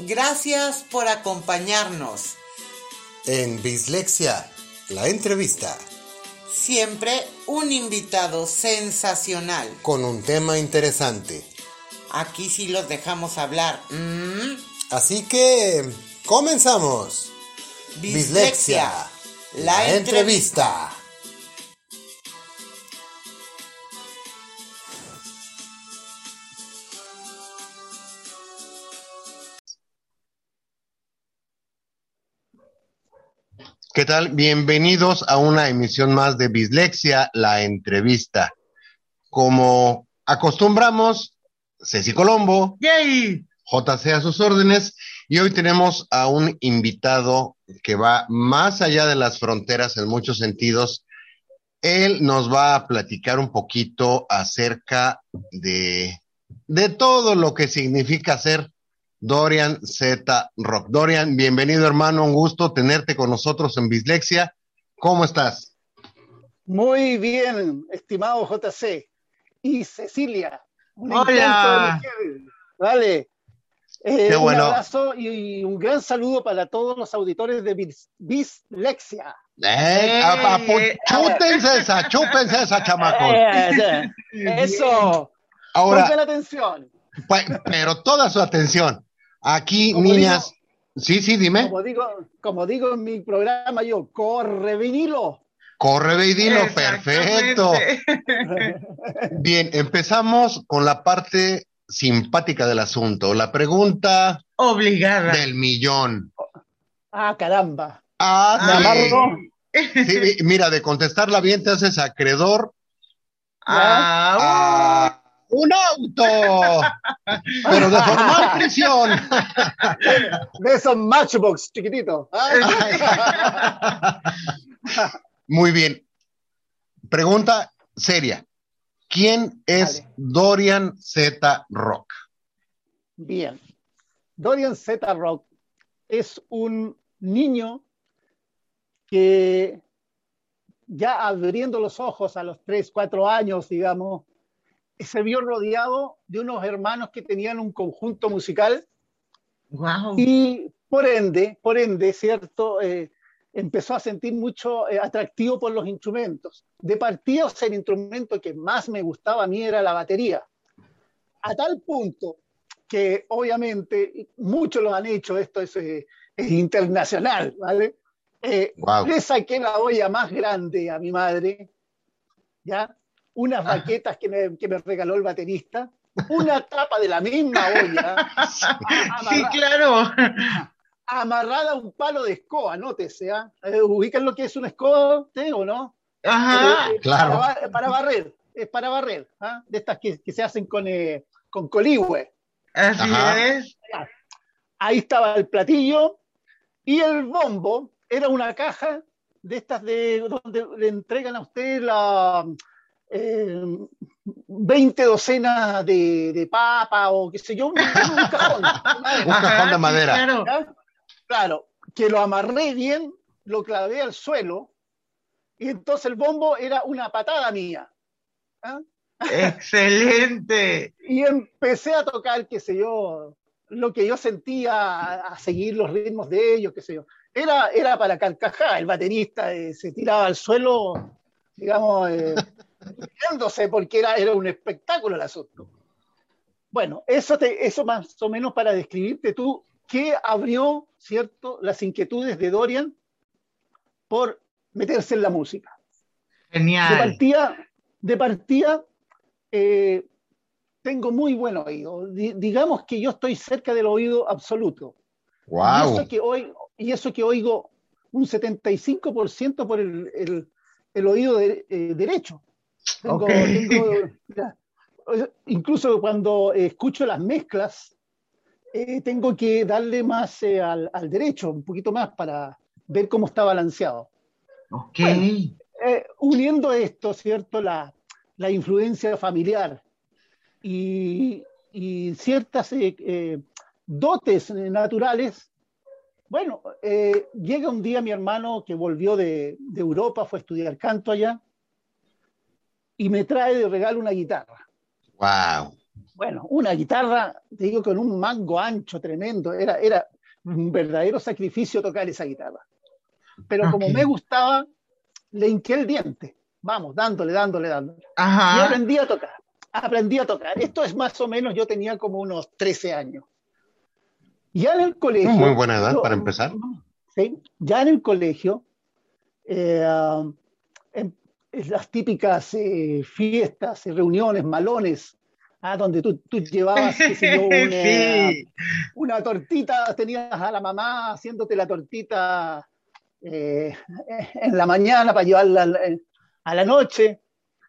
Gracias por acompañarnos. En Bislexia, la entrevista. Siempre un invitado sensacional. Con un tema interesante. Aquí sí los dejamos hablar. ¿Mm? Así que, comenzamos. Bislexia, la, entrevista. ¿Qué tal? Bienvenidos a una emisión más de Bislexia, la entrevista. Como acostumbramos, Ceci Colombo, ¡Yay! JC a sus órdenes, y hoy tenemos a un invitado que va más allá de las fronteras en muchos sentidos. Él nos va a platicar un poquito acerca de, de todo lo que significa ser Dorian Z Rock. Dorian, bienvenido hermano, un gusto tenerte con nosotros en Bislexia. ¿Cómo estás? Muy bien, estimado JC. Y Cecilia. Un Hola. Vale. Eh, Qué bueno. Un abrazo y un gran saludo para todos los auditores de Bis- Bislexia. Eh, a- a- pu- chútense esa, chúpense esa, chamacos. Eh, Eso. Ahora, Pongan atención. pa- pero toda su atención. Aquí, Como niñas. Sí, sí, dime. Como digo, como digo en mi programa yo, corre vinilo. Corre, ve y dilo, Exactamente. perfecto. Bien, empezamos con la parte simpática del asunto. La pregunta Obligada. del millón. Ah, caramba. Ah, Me sí. Sí, mi- mira, de contestarla bien te haces acreedor Ah, a un auto, pero de formal prisión. De esos Matchbox chiquititos. ¿ah? Muy bien. Pregunta seria. ¿Quién es Vale. Dorian Z Rock? Bien. Dorian Z. Rock es un niño que ya abriendo los ojos a los 3, 4 años, digamos, se vio rodeado de unos hermanos que tenían un conjunto musical wow. y por ende, por ende, ¿cierto? Eh, empezó a sentir mucho eh, atractivo por los instrumentos. De partida, o sea, el instrumento que más me gustaba a mí era la batería. A tal punto que obviamente muchos lo han hecho, esto es, eh, es internacional, ¿vale? Eh, Wow. Le saqué la olla más grande a mi madre, ¿ya? Unas baquetas que me, que me regaló el baterista, una tapa de la misma olla, Sí, claro. amarrada a un palo de escoba, nótese, ¿ah? Eh, ¿Ubican lo que es una escoba, ¿sí o no? Ajá. Eh, eh, claro. Para, ba- para barrer, es para barrer, ¿ah? De estas que, que se hacen con, eh, con coligüe. Así Ajá. es. Ahí estaba el platillo y el bombo era una caja de estas de donde le entregan a usted la eh, 20 docenas de, de papa o qué sé yo, un, un cajón. Un cajón de madera. claro. Claro, que lo amarré bien, lo clavé al suelo y entonces el bombo era una patada mía. ¿ah? Excelente. Y empecé a tocar, qué sé yo, lo que yo sentía, a, a seguir los ritmos de ellos, qué sé yo. Era, era para carcajar, el baterista eh, se tiraba al suelo, digamos, eh, riéndose porque era, era un espectáculo el asunto. Bueno, eso, te, eso más o menos para describirte tú qué abrió, ¿cierto?, las inquietudes de Dorian por meterse en la música. De Genial. partida, de partida eh, tengo muy buen oído. Di- digamos que yo estoy cerca del oído absoluto. Y, Wow. eso que oigo, y eso que oigo un 75% por el, el- el oído de- eh, derecho. Tengo- tengo- incluso cuando escucho las mezclas, eh, tengo que darle más eh, al, al derecho, un poquito más para ver cómo está balanceado. Ok. Eh, uniendo esto, ¿cierto? La, la influencia familiar y, y ciertas dotes naturales. Bueno, llega un día mi hermano que volvió de, de Europa, fue a estudiar canto allá, y me trae de regalo una guitarra. Wow. Bueno, una guitarra, te digo, con un mango ancho tremendo. Era, era un verdadero sacrificio tocar esa guitarra. Pero como me gustaba, le hinqué el diente. Vamos, dándole, dándole, dándole. Y Ajá. aprendí a tocar. Aprendí a tocar. Esto es más o menos, yo tenía como unos 13 años. Ya en el colegio. Muy buena edad yo- para empezar. Sí, ya en el colegio, eh, las típicas eh, fiestas, y reuniones, malones, ah, donde tú, tú llevabas, qué sé yo, una, Sí. una tortita, tenías a la mamá haciéndote la tortita eh, en la mañana para llevarla eh, a la noche,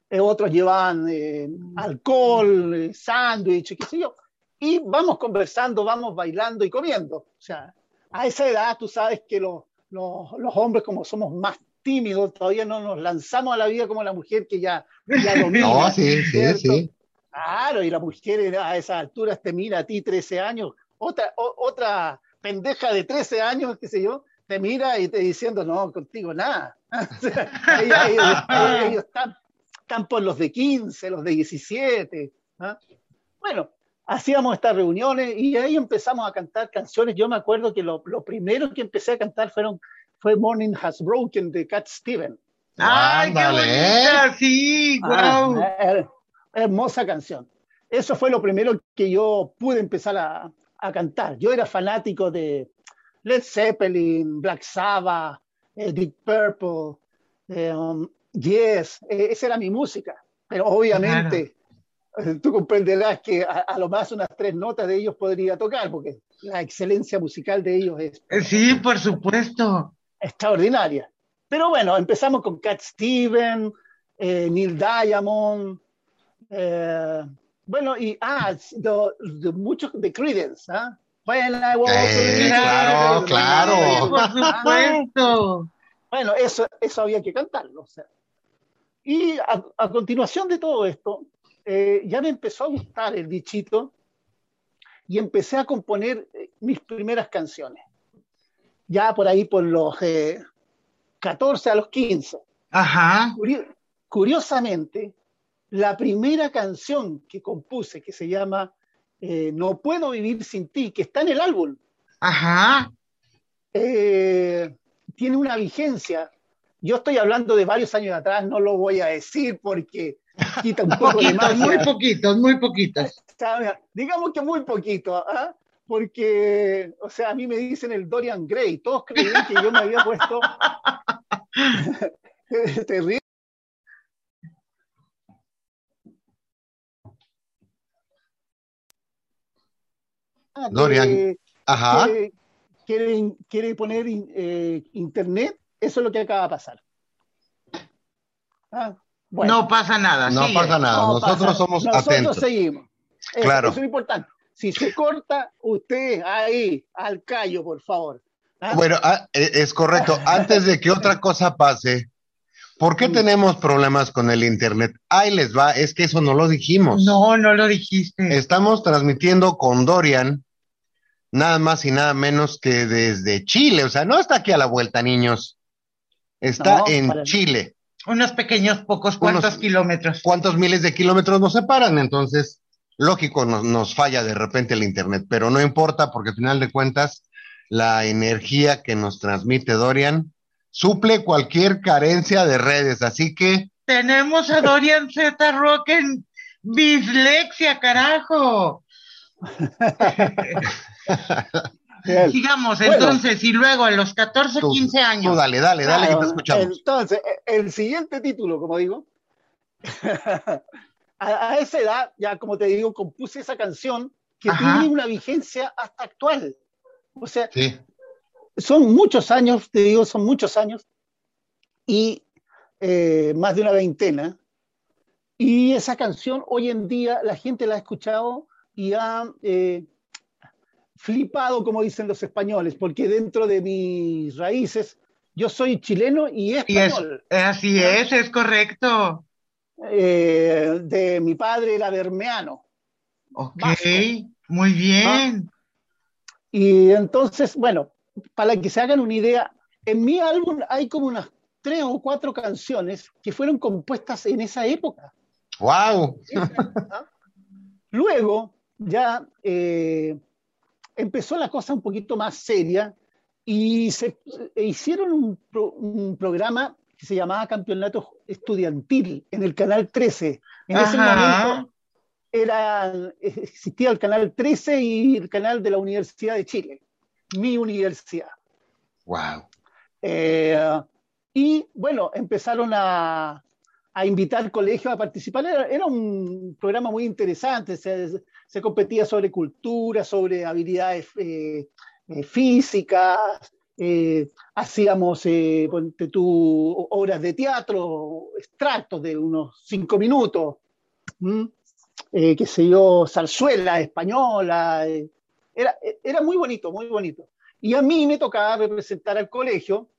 eh, otros llevaban eh, alcohol, eh, sándwich, qué sé yo, y vamos conversando, vamos bailando y comiendo. O sea, a esa edad tú sabes que los, los, los hombres como somos más tímidos, todavía no nos lanzamos a la vida como la mujer que ya, ya domina. No, sí, sí, ¿cierto? sí. Claro, y la mujer a esas alturas te mira a ti 13 años, otra, o- otra pendeja de 13 años, qué sé yo, te mira y te diciendo, no, contigo nada. Ellos, ellos- ellos están, están por los de 15, los de 17. ¿ah? Bueno, hacíamos estas reuniones y ahí empezamos a cantar canciones. Yo me acuerdo que lo, lo primero que empecé a cantar fueron, fue Morning Has Broken de Cat Steven. ¡Ay, qué Ándale, bonita! Sí, Ah, wow. her- hermosa canción. Eso fue lo primero que yo pude empezar a, a cantar. Yo era fanático de Led Zeppelin, Black Sabbath, eh, Deep Purple, eh, um, Yes, eh, esa era mi música. Pero obviamente eh, tú comprenderás que a, a lo más unas tres notas de ellos podría tocar, porque la excelencia musical de ellos es Eh, Sí, por supuesto. Extraordinaria. Pero bueno, empezamos con Cat Steven, eh, Neil Diamond, eh, bueno, y ah, de, muchos de Creedence, ¿ah? Eh, claro, claro. Por supuesto. Bueno, eso, eso había que cantarlo. o sea. Y a, a continuación de todo esto, eh, ya me empezó a gustar el bichito y empecé a componer eh, mis primeras canciones. Ya por ahí por los eh, 14 a los 15. Ajá. Curio- curiosamente, la primera canción que compuse, que se llama eh, No puedo vivir sin ti, que está en el álbum, Ajá. eh, tiene una vigencia. Yo estoy hablando de varios años atrás, no lo voy a decir porque quita un poco de Poquitos, muy magia. poquitos, muy poquitos. Digamos que muy poquito, ¿ah? Porque, o sea, a mí me dicen el Dorian Gray, todos creían que yo me había puesto terrible. Ah, que- Dorian. Ajá. quiere, quiere, quiere poner in- eh, internet, eso es lo que acaba de pasar. Ah, bueno, No pasa nada. No sigue. pasa nada, no nosotros pasa. somos Nosotros atentos. seguimos. Eso- Claro. Eso es importante. Si se corta, usted ahí, al callo, por favor. ¿Ah? Bueno, ah, eh, es correcto. Antes de que otra cosa pase, ¿por qué tenemos problemas con el Internet? Ahí les va, es que eso no lo dijimos. No, no lo dijiste. Estamos transmitiendo con Dorian, nada más y nada menos que desde Chile. O sea, no está aquí a la vuelta, niños. Está No, en para- Chile. Unos pequeños pocos cuantos Unos- kilómetros. ¿Cuántos miles de kilómetros nos separan? Entonces, lógico, nos, nos falla de repente el Internet, pero no importa porque al final de cuentas, la energía que nos transmite Dorian suple cualquier carencia de redes. Así que, Tenemos a Dorian Z Rock en dislexia, carajo. Bien. Sigamos Bueno. entonces, y luego a los 14, tú, 15 tú años. dale, dale, dale, que Claro, te escuchamos. Entonces, el siguiente título, como digo, a, a esa edad, ya como te digo, compuse esa canción que Ajá. tiene una vigencia hasta actual. O sea, Sí, son muchos años, te digo, son muchos años, y eh, más de una veintena. Y esa canción hoy en día la gente la ha escuchado y ha eh, flipado, como dicen los españoles, porque dentro de mis raíces yo soy chileno y Y es, español. así es, es correcto. Eh, de mi padre era bermeano. Ok, Vasco. muy bien. Y entonces, bueno, para que se hagan una idea, en mi álbum hay como unas tres o cuatro canciones que fueron compuestas en esa época. wow. ¿Ah? Luego ya eh, empezó la cosa un poquito más seria y se e hicieron un, pro, un, programa que se llamaba Campeonato Estudiantil en el Canal 13. En Ajá. ese momento era, existía el Canal 13 y el canal de la Universidad de Chile, mi universidad. Wow. Eh, y bueno, empezaron a, a, invitar colegios a participar. Era, era un programa muy interesante, se, se, competía sobre cultura, sobre habilidades eh, eh, físicas, eh, hacíamos, eh, ponte tú, obras de teatro, extractos de unos cinco minutos, eh, qué sé yo, zarzuela española, eh, era, era muy bonito, muy bonito. Y a mí me tocaba representar al colegio,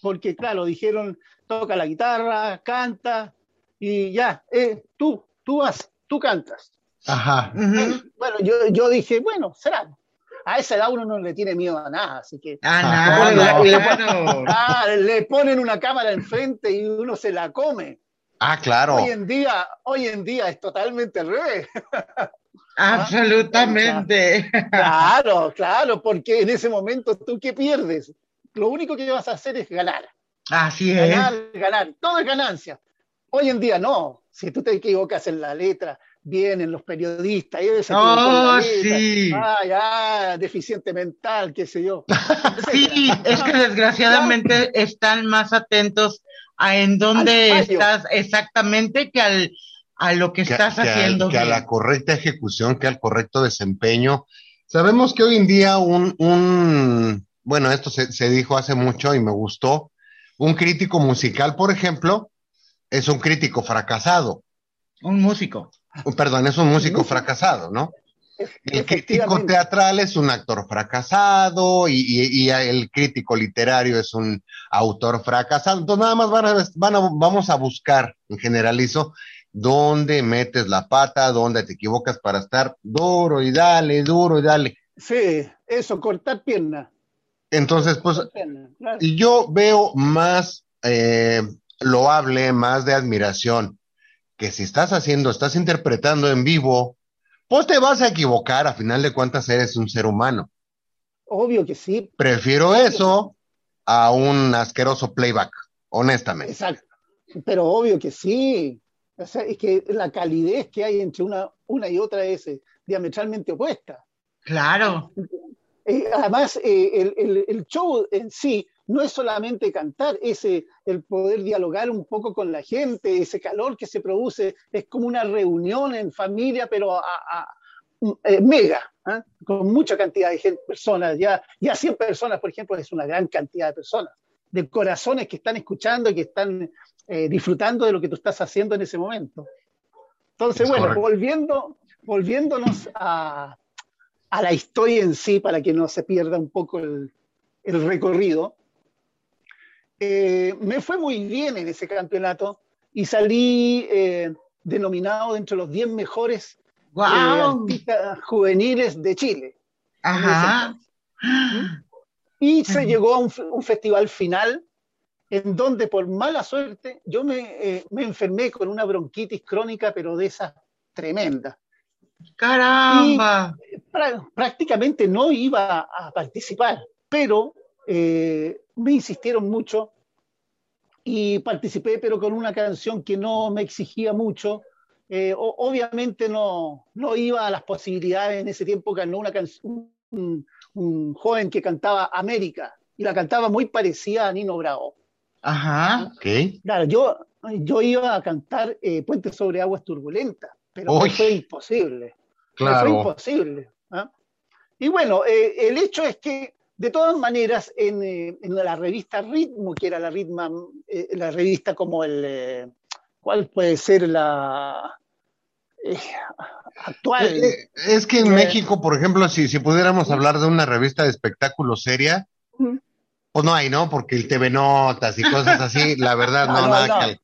porque claro, dijeron, toca la guitarra, canta, y ya, eh, tú, tú vas, tú cantas. Ajá. Uh -huh. Bueno, yo, yo dije, bueno, será a esa edad uno no le tiene miedo a nada, así que ah, no, no, le, no. Ah, le, ponen una cámara enfrente y uno se la come. Ah, claro. Hoy en día, hoy en día es totalmente al revés. Absolutamente. Claro, claro, porque en ese momento tú qué pierdes. Lo único que vas a hacer es ganar. Así ganar, es. Ganar, todo es ganancia. Hoy en día no. Si tú te equivocas en la letra, vienen los periodistas. Y oh, sí. Ah, ya, deficiente mental, qué sé yo. sí, es que desgraciadamente están más atentos a en dónde estás exactamente que al a lo que, que estás que haciendo. Al, que a la correcta ejecución, que al correcto desempeño. Sabemos que hoy en día un, un bueno, esto se, se dijo hace mucho y me gustó, un crítico musical, por ejemplo, es un crítico fracasado. Un músico. Perdón, es un músico fracasado, ¿no? El crítico teatral es un actor fracasado y, y, y, el crítico literario es un autor fracasado. Entonces nada más van a, van a, vamos a buscar, en generalizo, dónde metes la pata, dónde te equivocas para estar duro y dale, duro y dale. Sí, eso, cortar pierna. Entonces, pues, pierna, claro. yo veo más eh, loable, más de admiración que si estás haciendo, estás interpretando en vivo, pues te vas a equivocar, a final de cuentas eres un ser humano. Obvio que sí. Prefiero obvio eso a un asqueroso playback, honestamente. Exacto. Pero obvio que sí. O sea, es que la calidez que hay entre una, una y otra es eh, diametralmente opuesta. Claro. Eh, además, eh, el, el, el, show en sí no es solamente cantar, es el poder dialogar un poco con la gente, ese calor que se produce, es como una reunión en familia, pero a, a, eh, mega, ¿eh? con mucha cantidad de gente, personas, ya, ya 100 personas, por ejemplo, es una gran cantidad de personas, de corazones que están escuchando y que están eh, disfrutando de lo que tú estás haciendo en ese momento. Entonces, es bueno, correcto. volviendo, volviéndonos a, a, la historia en sí, para que no se pierda un poco el, el recorrido, eh, me fue muy bien en ese campeonato y salí eh, denominado dentro de los 10 mejores wow. eh, artistas juveniles de Chile. Ajá. Y se llegó a un, un, festival final en donde por mala suerte yo me, eh, me enfermé con una bronquitis crónica, pero de esas tremendas. ¡Caramba! prácticamente no iba a participar, pero eh, me insistieron mucho y participé, pero con una canción que no me exigía mucho. Eh, obviamente no, no iba a las posibilidades en ese tiempo, ganó una canción, un, un, joven que cantaba América y la cantaba muy parecida a Nino Bravo. Ajá. Okay. Claro, yo, yo iba a cantar eh, Puente sobre Aguas Turbulentas, pero Uy. fue imposible. Claro. Fue imposible. ¿eh? Y bueno, eh, el hecho es que de todas maneras, en, eh, en, la revista Ritmo, que era la, ritma, eh, la revista como el... Eh, ¿Cuál puede ser la eh, actual? es que en México, por ejemplo, si, si pudiéramos hablar de una revista de espectáculo seria, pues no hay, ¿no? Porque el TV Notas y cosas así, la verdad, no, no, no nada que...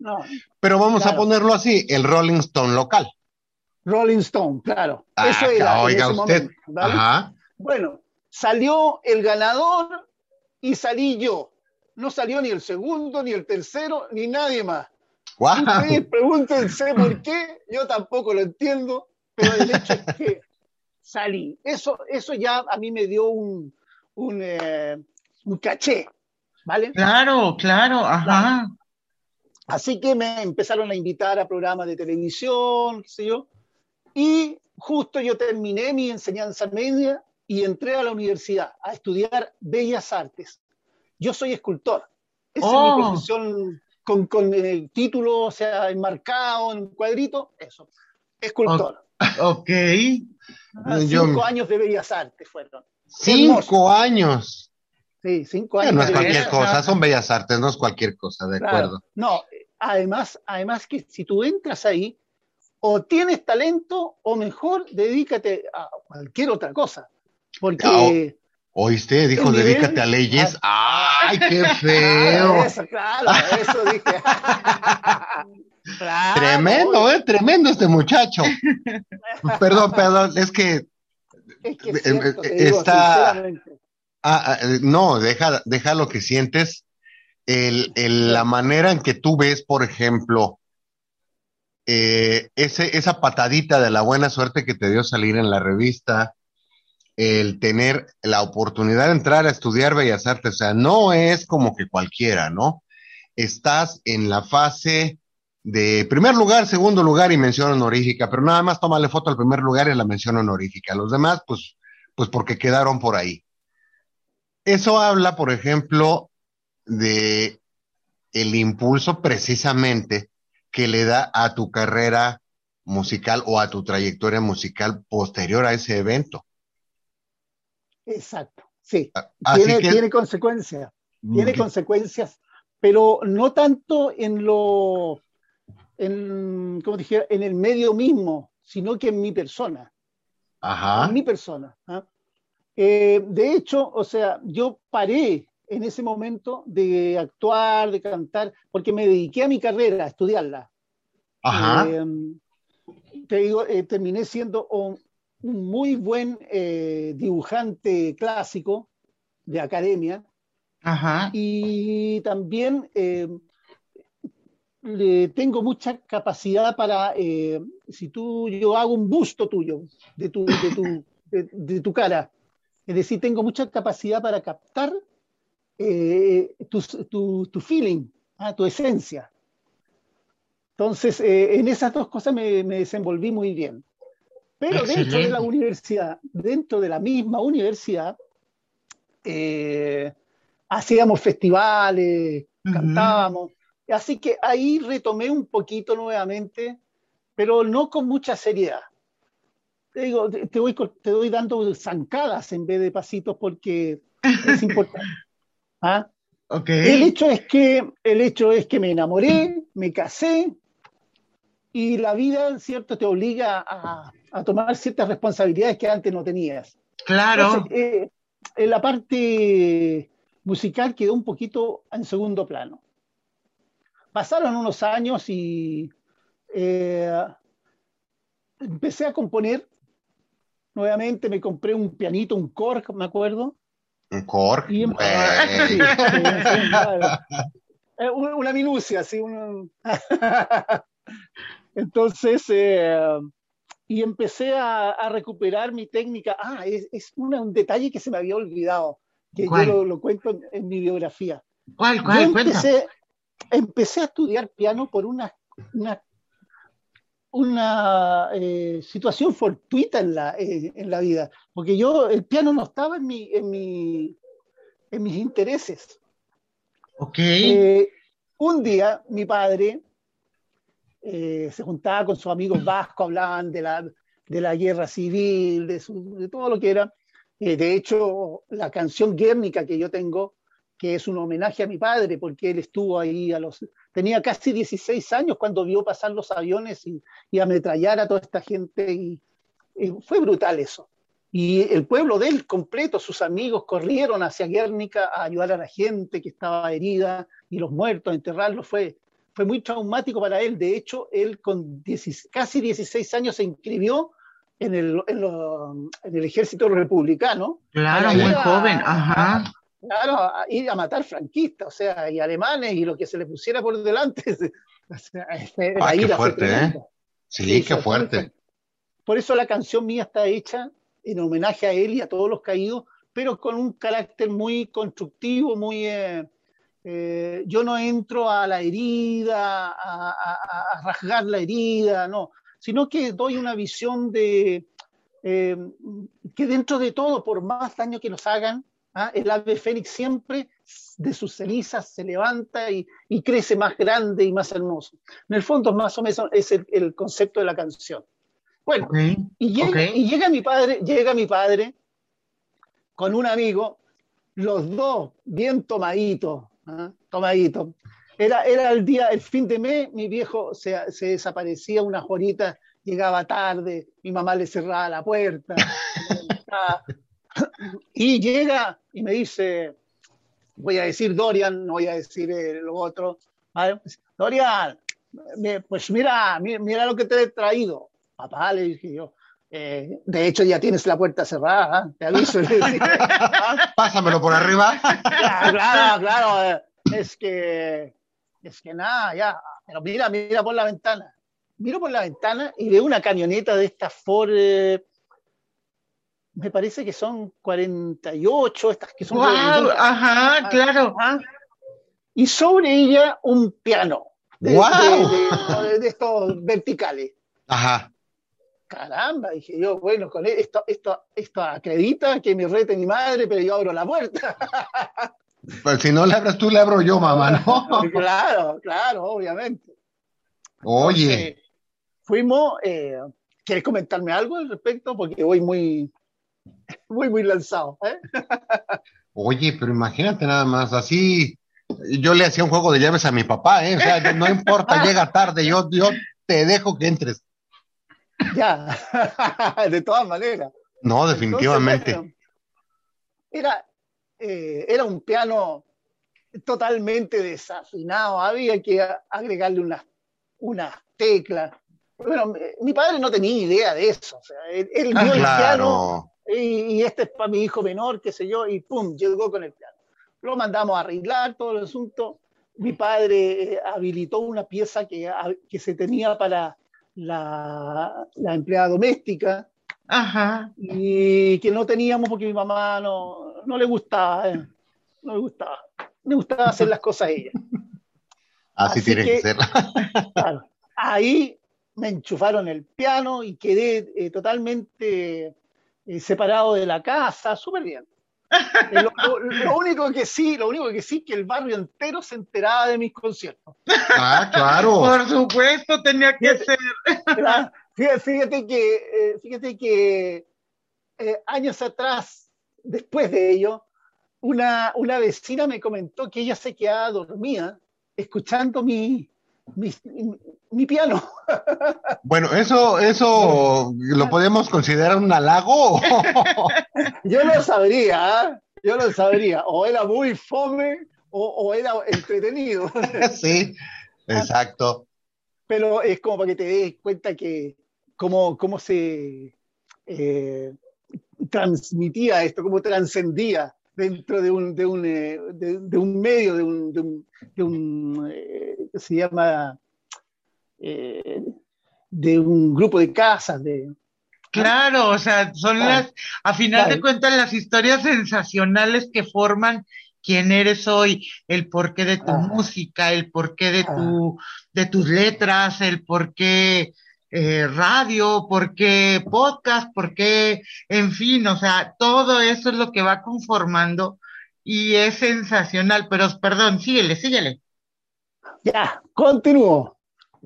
Pero vamos claro. a ponerlo así, el Rolling Stone local. Rolling Stone, claro. Ah, Eso era oiga usted. Momento, ¿vale? Ajá. Bueno, salió el ganador y salí yo. No salió ni el segundo, ni el tercero, ni nadie más. Wow. Ustedes pregúntense por qué, yo tampoco lo entiendo. pero el hecho es que salí. Eso, eso ya a mí me dio un, un, eh, un caché, ¿vale? Claro, claro, ajá. Así que me empezaron a invitar a programas de televisión, qué sé yo, y justo yo terminé mi enseñanza media y entré a la universidad a estudiar Bellas Artes. Yo soy escultor. Esa es mi Oh. profesión con, con el título, o sea, enmarcado en un cuadrito, eso. Escultor. Ok. Ah, Yo- Cinco años de Bellas Artes fueron. Cinco años. Sí, cinco años. no es cualquier Bellas cosa, Artes. son bellas artes, no es cualquier cosa, de Claro. acuerdo. No, además, además que si tú entras ahí, o tienes talento, o mejor, dedícate a cualquier otra cosa. Porque. ¿Oíste? Dijo, nivel- dedícate a leyes. ¡Ay, qué feo! Ah, eso, claro, eso dije. Claro, Tremendo, ¿eh? Tremendo este muchacho. Perdón, perdón, es que Es que es Eh, cierto, eh, digo, está-. Ah, ah, eh, no, deja, deja lo que sientes. El, el- la manera en que tú ves, por ejemplo, eh, ese, esa patadita de la buena suerte que te dio salir en la revista, el tener la oportunidad de entrar a estudiar Bellas Artes, o sea, no es como que cualquiera, ¿no? Estás en la fase de primer lugar, segundo lugar y mención honorífica, pero nada más tómale foto al primer lugar y la mención honorífica. Los demás, pues, pues porque quedaron por ahí. Eso habla, por ejemplo, de el impulso precisamente que le da a tu carrera musical o a tu trayectoria musical posterior a ese evento. Exacto, sí. Así Tiene, que tiene consecuencias. Tiene consecuencias, pero no tanto en lo, en, ¿cómo dijera? en el medio mismo, sino que en mi persona. Ajá. En mi persona. ¿ah? Eh, de hecho, o sea, yo paré en ese momento de actuar, de cantar, porque me dediqué a mi carrera, a estudiarla. Ajá. Eh, te digo, eh, terminé siendo un, muy buen eh, dibujante clásico de academia Ajá. y también eh, le tengo mucha capacidad para, eh, si tú, yo hago un busto tuyo, de tu, de tu, de, de tu cara, es decir, tengo mucha capacidad para captar tu, tu, tu feeling, ah, tu esencia. Entonces, en esas dos cosas me, me desenvolví muy bien. Pero dentro de Excelente. la universidad, dentro de la misma universidad, eh, hacíamos festivales, Ujú. cantábamos. Así que ahí retomé un poquito nuevamente, pero no con mucha seriedad. Te digo, te, voy, te doy dando zancadas en vez de pasitos porque es importante. ¿Ah? Ok. El hecho es que, el hecho es que me enamoré, me casé y la vida, cierto, te obliga a, a tomar ciertas responsabilidades que antes no tenías. Claro. Entonces, eh, en la parte musical quedó un poquito en segundo plano. Pasaron unos años y eh, empecé a componer. Nuevamente me compré un pianito, un Korg, me acuerdo. Un cork. Y. Sí, sí, claro. Eh, una, una minucia, así. un- Entonces, eh, y empecé a, a recuperar mi técnica. Ah, es, es una- un detalle que se me había olvidado, que ¿Cuál? yo lo, lo cuento en, en mi biografía. ¿Cuál, Yo cuál? Cuenta. empecé, empecé a estudiar piano por una, una, una eh, situación fortuita en la, eh, en la vida, porque yo, el piano no estaba en, mi, en, mi, en mis intereses. Ok. Eh, un día mi padre eh, se juntaba con sus amigos vascos, hablaban de la, de la guerra civil, de, todo lo que era. Eh, de hecho, la canción Guernica que yo tengo, que es un homenaje a mi padre, porque él estuvo ahí. Tenía casi 16 años cuando vio pasar los aviones y, ametrallar a toda esta gente. Y, fue brutal eso. Y el pueblo de él completo, sus amigos, corrieron hacia Guernica a ayudar a la gente que estaba herida y los muertos, a enterrarlos. Fue, fue muy traumático para él. De hecho, él con 10 casi 16 años se inscribió en el, en lo- en el ejército republicano. Claro, muy a- joven. Ajá. Claro, a ir a matar franquistas, o sea, y alemanes y lo que se le pusiera por delante. O sea, este, Ah, qué fuerte, ¿eh? Sí, Sí, qué fue fuerte. por eso la canción mía está hecha en homenaje a él y a todos los caídos, pero con un carácter muy constructivo, muy... Eh, eh, yo no entro a la herida, a, rasgar la herida, no, sino que doy una visión de eh, que dentro de todo, por más daño que nos hagan, ¿ah? el ave fénix siempre de sus cenizas se levanta y, crece más grande y más hermoso. En el fondo, más o menos, es el, concepto de la canción. Bueno, y, llega, y llega mi padre, llega mi padre con un amigo, los dos bien tomaditos, tomaditos. Era, era el día, el fin de mes, mi viejo se, desaparecía unas horitas, llegaba tarde, mi mamá le cerraba la puerta. y llega y me dice, voy a decir Dorian, no voy a decir lo otro. Dorian, pues mira, mira, lo que te he traído. Papá, le dije yo, eh, de hecho, ya tienes la puerta cerrada, te aviso. Pásamelo por arriba. Claro, claro, eh, es que, es que nada, ya. Pero mira, mira por la ventana. Miro por la ventana y veo una camioneta de estas Ford, me parece que son 48, estas que son. ajá, ah, claro. Y sobre ella un piano. De, de estos verticales. Ajá caramba, dije yo, bueno, con e-, esto, esto, esto acredita que me rete mi madre, pero yo abro la puerta. Pues si no le abres tú, le abro yo, mamá, ¿no? claro, claro, obviamente. Oye. fuimos, eh, ¿quieres comentarme algo al respecto? Porque voy muy, muy, muy lanzado. ¿eh? Oye, pero imagínate nada más, así yo le hacía un juego de llaves a mi papá, ¿eh? O sea, no importa, llega tarde, yo, yo te dejo que entres. Ya, de todas maneras. No, definitivamente. era, eh, era un piano totalmente desafinado, había que agregarle unas, unas teclas. Bueno, mi padre no tenía idea de eso, o sea, él, vio el ah, piano y, este es para mi hijo menor, qué sé yo, y pum, llegó con el piano. Lo mandamos a arreglar todo el asunto. Mi padre eh, habilitó una pieza que, que se tenía para la, empleada doméstica, y que no teníamos porque mi mamá no, no le gustaba, eh, no le gustaba, le gustaba hacer las cosas ella. Así, tiene que, ser. ahí me enchufaron el piano y quedé eh, totalmente eh, separado de la casa, súper bien. Lo, único que sí, lo único que sí, que el barrio entero se enteraba de mis conciertos. Ah, claro. Por supuesto, tenía que ser. Fíjate, que, eh, fíjate que eh, años atrás, después de ello, una, una vecina me comentó que ella se quedaba dormida escuchando mi, mi, piano. Bueno, eso, eso lo podemos considerar un halago. yo lo sabría, ¿ah? yo lo sabría. O era muy fome o, era entretenido. sí, exacto. Pero es como para que te des cuenta que cómo, cómo se eh, transmitía esto, cómo trascendía dentro de un, de un, eh, de, un medio, de un, de un, eh, se llama, eh, de un grupo de casas, de... Claro, o sea, son las, a final de cuentas, las historias sensacionales que forman quién eres hoy, el porqué de tu música, el porqué de, tu, de tus letras, el porqué eh, radio, por qué podcast, por qué, en fin, o sea, todo eso es lo que va conformando y es sensacional, pero perdón, síguele, síguele. Ya, continúo.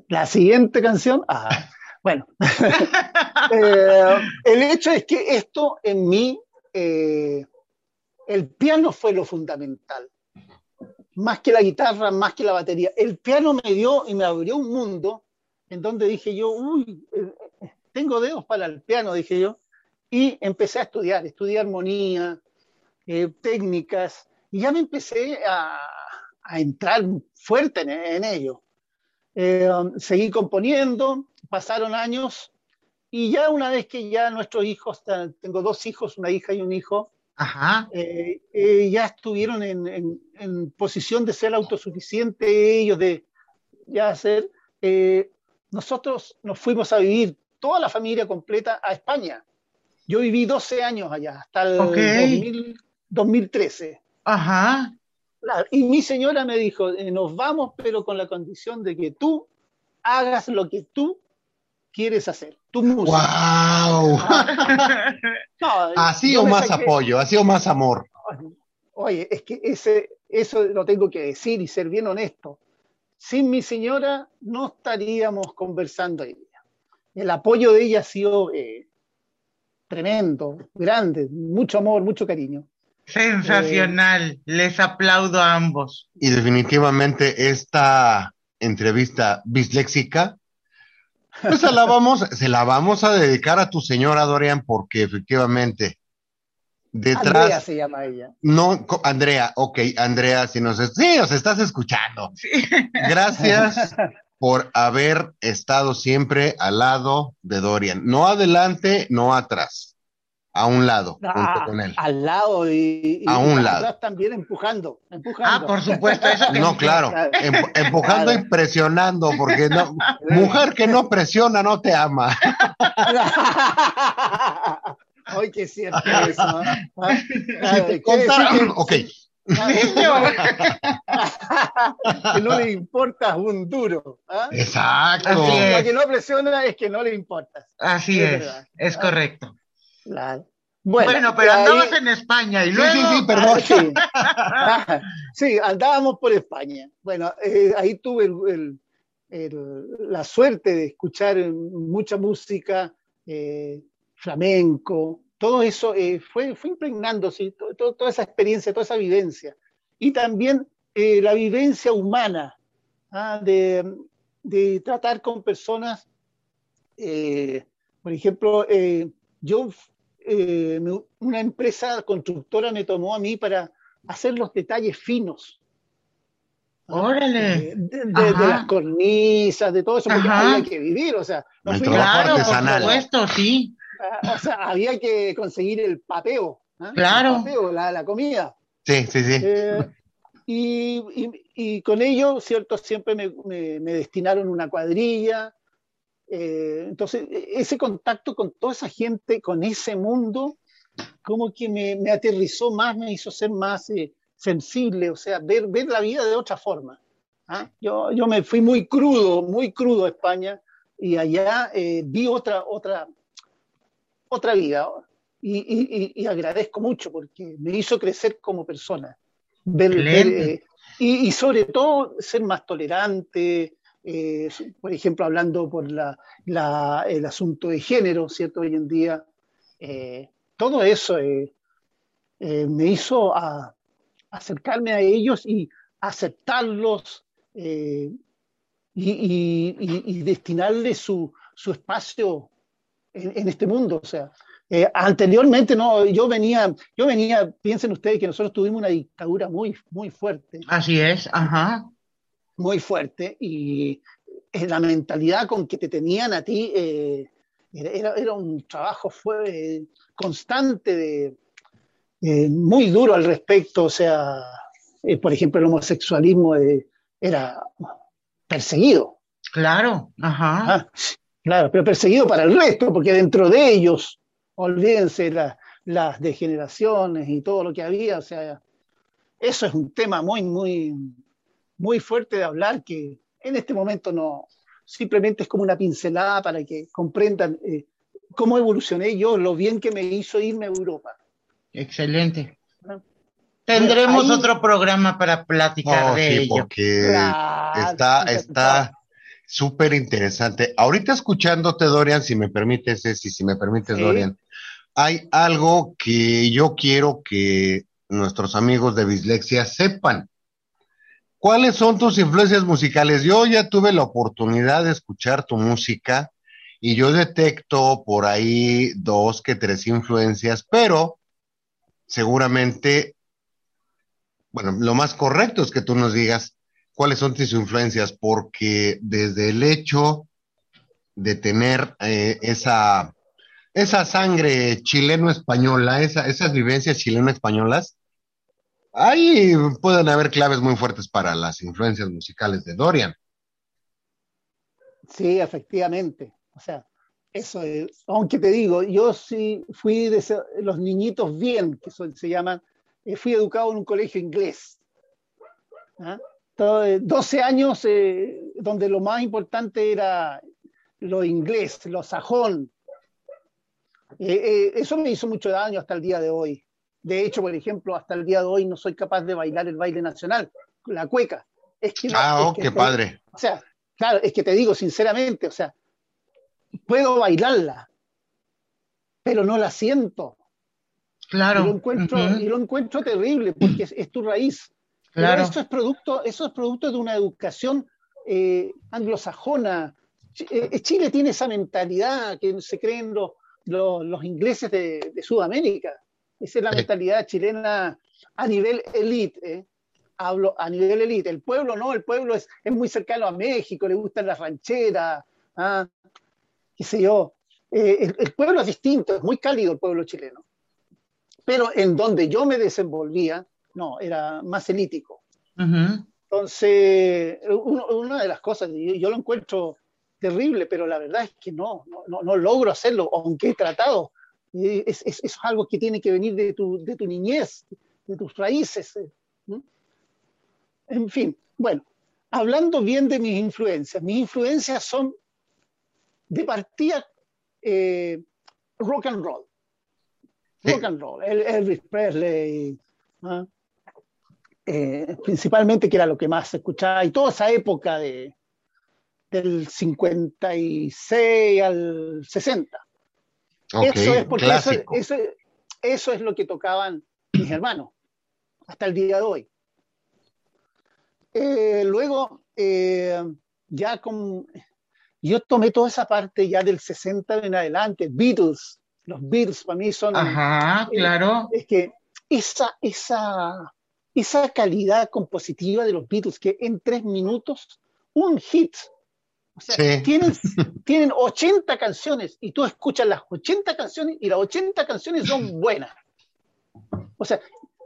La siguiente canción, ah, bueno, eh, el hecho es que esto en mí, eh, el piano fue lo fundamental, más que la guitarra, más que la batería. El piano me dio y me abrió un mundo en donde dije yo, uy, eh, tengo dedos para el piano, dije yo, y empecé a estudiar, estudié armonía, eh, técnicas, y ya me empecé a, entrar fuerte en, ello. Eh, um, seguí componiendo, pasaron años, y ya una vez que ya nuestros hijos, tengo dos hijos, una hija y un hijo, ya estuvieron en, en, posición de ser autosuficientes ellos, de ya ser, nosotros nos fuimos a vivir toda la familia completa a España. Yo viví 12 años allá, hasta el 2013. Ajá. Y mi señora me dijo, eh, nos vamos, pero con la condición de que tú hagas lo que tú quieres hacer, tu música. ¡Wow! así o más apoyo, así o más amor. Oye, es que ese, eso lo tengo que decir y ser bien honesto. Sin mi señora no estaríamos conversando hoy día. El apoyo de ella ha sido eh, tremendo, grande, mucho amor, mucho cariño. Sensacional, les aplaudo a ambos. Y definitivamente esta entrevista bisléxica, pues se la vamos, se la vamos a dedicar a tu señora Dorian, porque efectivamente detrás. Andrea se llama ella. No, Andrea, ok, Andrea, si nos, sí, nos estás escuchando. Gracias por haber estado siempre al lado de Dorian. No adelante, no atrás a un lado, junto ah, con él. Al lado y, a un lado. también empujando, empujando. Ah, por supuesto, eso. no, claro, empujando y presionando, porque no, mujer que no presiona no te ama. Ay, qué cierto eso. ¿eh? ok. que no le importa un duro. ¿ah? Exacto. que no presiona es que no le importa. Así es, es correcto. Bueno, pero andabas en España y luego... Sí, sí, perdón. Sí, andábamos por España. Bueno, eh, ahí tuve la suerte de escuchar mucha música, eh, flamenco, todo eso eh, fue, fue impregnándose, toda esa experiencia, toda esa vivencia. Y también la vivencia humana, ¿ah? de, de, tratar con personas, por ejemplo, yo eh, una empresa constructora me tomó a mí para hacer los detalles finos. Órale. De, las cornisas, de todo eso, porque había que vivir, o sea. No claro, por supuesto, sí. O sea, había que conseguir el papeo. ¿ah? Claro. El papeo, la, comida. Sí, sí, sí. Eh, y, con ello, ¿cierto? Siempre me, me destinaron una cuadrilla, eh, entonces, e, ese contacto con toda esa gente, con ese mundo, como que me, aterrizó más, me hizo ser más eh, sensible, o sea, ver, ver la vida de otra forma. ¿ah? Yo, yo me fui muy crudo, muy crudo a España y allá eh, vi otra, otra, otra vida. Y, agradezco mucho porque me hizo crecer como persona. Ver, y, y, sobre todo ser más tolerante, eh, por ejemplo, hablando por el asunto de género, ¿cierto? Hoy en día, eh, todo eso eh, me hizo acercarme a ellos y aceptarlos y, destinarles su, espacio en, este mundo. O sea, anteriormente no, yo venía, yo venía, piensen ustedes que nosotros tuvimos una dictadura muy, muy fuerte. Así es, ajá muy fuerte y la mentalidad con que te tenían a ti eh, era, era, un trabajo fue constante, de, eh, muy duro al respecto, o sea, eh, por ejemplo, el homosexualismo era perseguido. Claro, ajá. Ah, claro, pero perseguido para el resto, porque dentro de ellos, olvídense las degeneraciones y todo lo que había, o sea, eso es un tema muy, muy, muy fuerte de hablar que en este momento no, simplemente es como una pincelada para que comprendan eh, cómo evolucioné yo, lo bien que me hizo irme a Europa. Excelente. Ah. Tendremos otro programa para platicar oh, de ello. Porque está, está súper interesante. Ahorita escuchándote, Dorian, si me permites, y si me permites, Dorian, hay algo que yo quiero que nuestros amigos de Bislexia sepan. ¿Cuáles son tus influencias musicales? Yo ya tuve la oportunidad de escuchar tu música y yo detecto por ahí dos que tres influencias, pero seguramente, bueno, lo más correcto es que tú nos digas cuáles son tus influencias, porque desde el hecho de tener eh, esa, esa sangre chileno-española, esa, esas vivencias chileno-españolas, Ahí pueden haber claves muy fuertes para las influencias musicales de Dorian. Sí, efectivamente. O sea, Eso es. Aunque te digo, yo sí fui de los niñitos bien, que se llaman, eh, fui educado en un colegio inglés. 12 ¿ah? años eh, donde lo más importante era lo inglés, lo sajón. Eh, eso me hizo mucho daño hasta el día de hoy. De hecho, por ejemplo, hasta el día de hoy no soy capaz de bailar el baile nacional, la cueca. Es que, ah, oh, qué padre. O sea, claro, es que te digo sinceramente, o sea, puedo bailarla, pero no la siento. Claro. Y lo encuentro, y lo encuentro terrible porque es, tu raíz. Claro. eso es producto, eso es producto de una educación eh, anglosajona. Eh, Chile tiene esa mentalidad que se creen los, los, ingleses de, Sudamérica. Esa es la mentalidad chilena a nivel elite. ¿eh? Hablo a nivel elite. El pueblo no, el pueblo es, es muy cercano a México, le gustan las rancheras, ¿ah? qué sé yo. Eh, el, pueblo es distinto, es muy cálido el pueblo chileno. Pero en donde yo me desenvolvía, no, era más elítico. Entonces, una de las cosas, yo, lo encuentro terrible, pero la verdad es que no, no, no logro hacerlo, aunque he tratado. Es, es, es, algo que tiene que venir de tu, de tu niñez, de tus raíces. Eh, en fin, bueno, hablando bien de mis influencias, mis influencias son de partida eh, rock and roll. Rock and roll, Elvis Presley, eh, principalmente que era lo que más se escuchaba, y toda esa época de, del 56 al 60. eso es porque eso, es lo que tocaban mis hermanos hasta el día de hoy. Eh, luego, ya con, yo tomé toda esa parte ya del 60 en adelante, Beatles, los Beatles para mí son... Ajá, eh, claro. Es que esa, esa, esa calidad compositiva de los Beatles, que en tres minutos, un hit. O sea, tienen, tienen 80 canciones y tú escuchas las 80 canciones y las 80 canciones son buenas. O sea,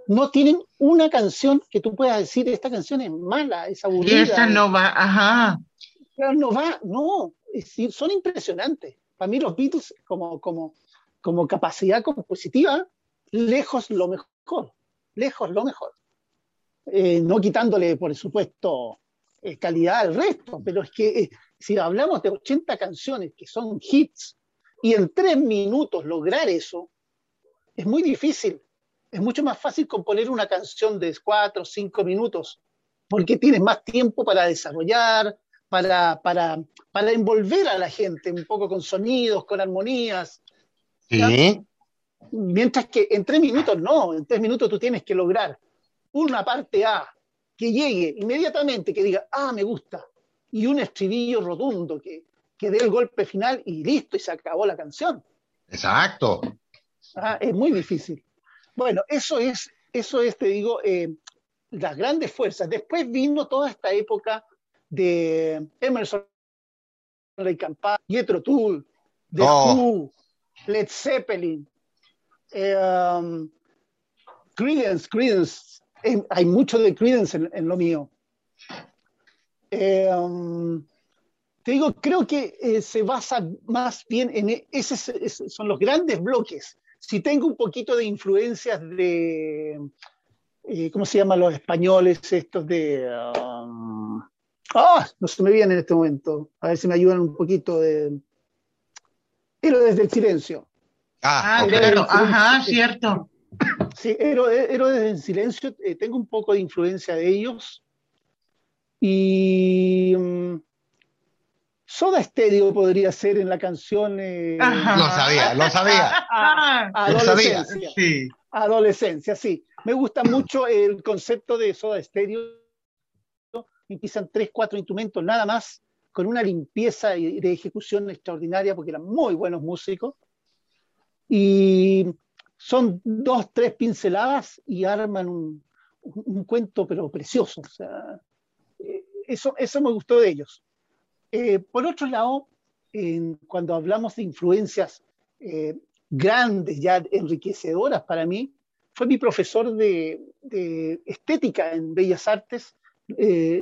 no tienen una canción que tú puedas decir, esta canción es mala, es aburrida. Y esa no va, ajá no va, no, son impresionantes. Para mí los Beatles como, como, como capacidad compositiva, lejos lo mejor, lejos lo mejor. Eh, no quitándole, por supuesto, eh, calidad al resto, pero es que eh, si hablamos de 80 canciones que son hits y en tres minutos lograr eso, es muy difícil. Es mucho más fácil componer una canción de cuatro o cinco minutos, porque tienes más tiempo para desarrollar, para, para, para envolver a la gente un poco con sonidos, con armonías. Mientras que en tres minutos no, en tres minutos tú tienes que lograr una parte A que llegue inmediatamente, que diga, ah, me gusta, y un estribillo rotundo que, que dé el golpe final y listo, y se acabó la canción. Exacto. Ah, es muy difícil. Bueno, eso es, eso es, te digo, eh, las grandes fuerzas. Después vino toda esta época de Emerson Campbell, Jethro Tull, The oh. Led Zeppelin, eh, um, Creedence, Creedence, hay mucho de Creedence en, lo mío. Eh, um, te digo, creo que eh, se basa más bien en e, esos son los grandes bloques. Si tengo un poquito de influencias de, ¿cómo se llaman los españoles estos de... Um, Ah, no se me viene en este momento. A ver si me ayudan un poquito de. Héroes del silencio. Ah, ah claro, ajá, cierto. Sí, Héroes del silencio, eh, tengo un poco de influencia de ellos. Y. Um, Soda Stereo podría ser en la canción. Eh, lo sabía, lo sabía. adolescencia. Sí. Adolescencia, sí. Me gusta mucho el concepto de Soda Stereo empiezan tres, cuatro instrumentos nada más, con una limpieza de ejecución extraordinaria, porque eran muy buenos músicos. Y son dos, tres pinceladas y arman un, cuento, pero precioso. O sea, eh, eso, eso me gustó de ellos. Eh, por otro lado, cuando hablamos de influencias eh, grandes, ya enriquecedoras para mí, fue mi profesor de, estética en Bellas Artes,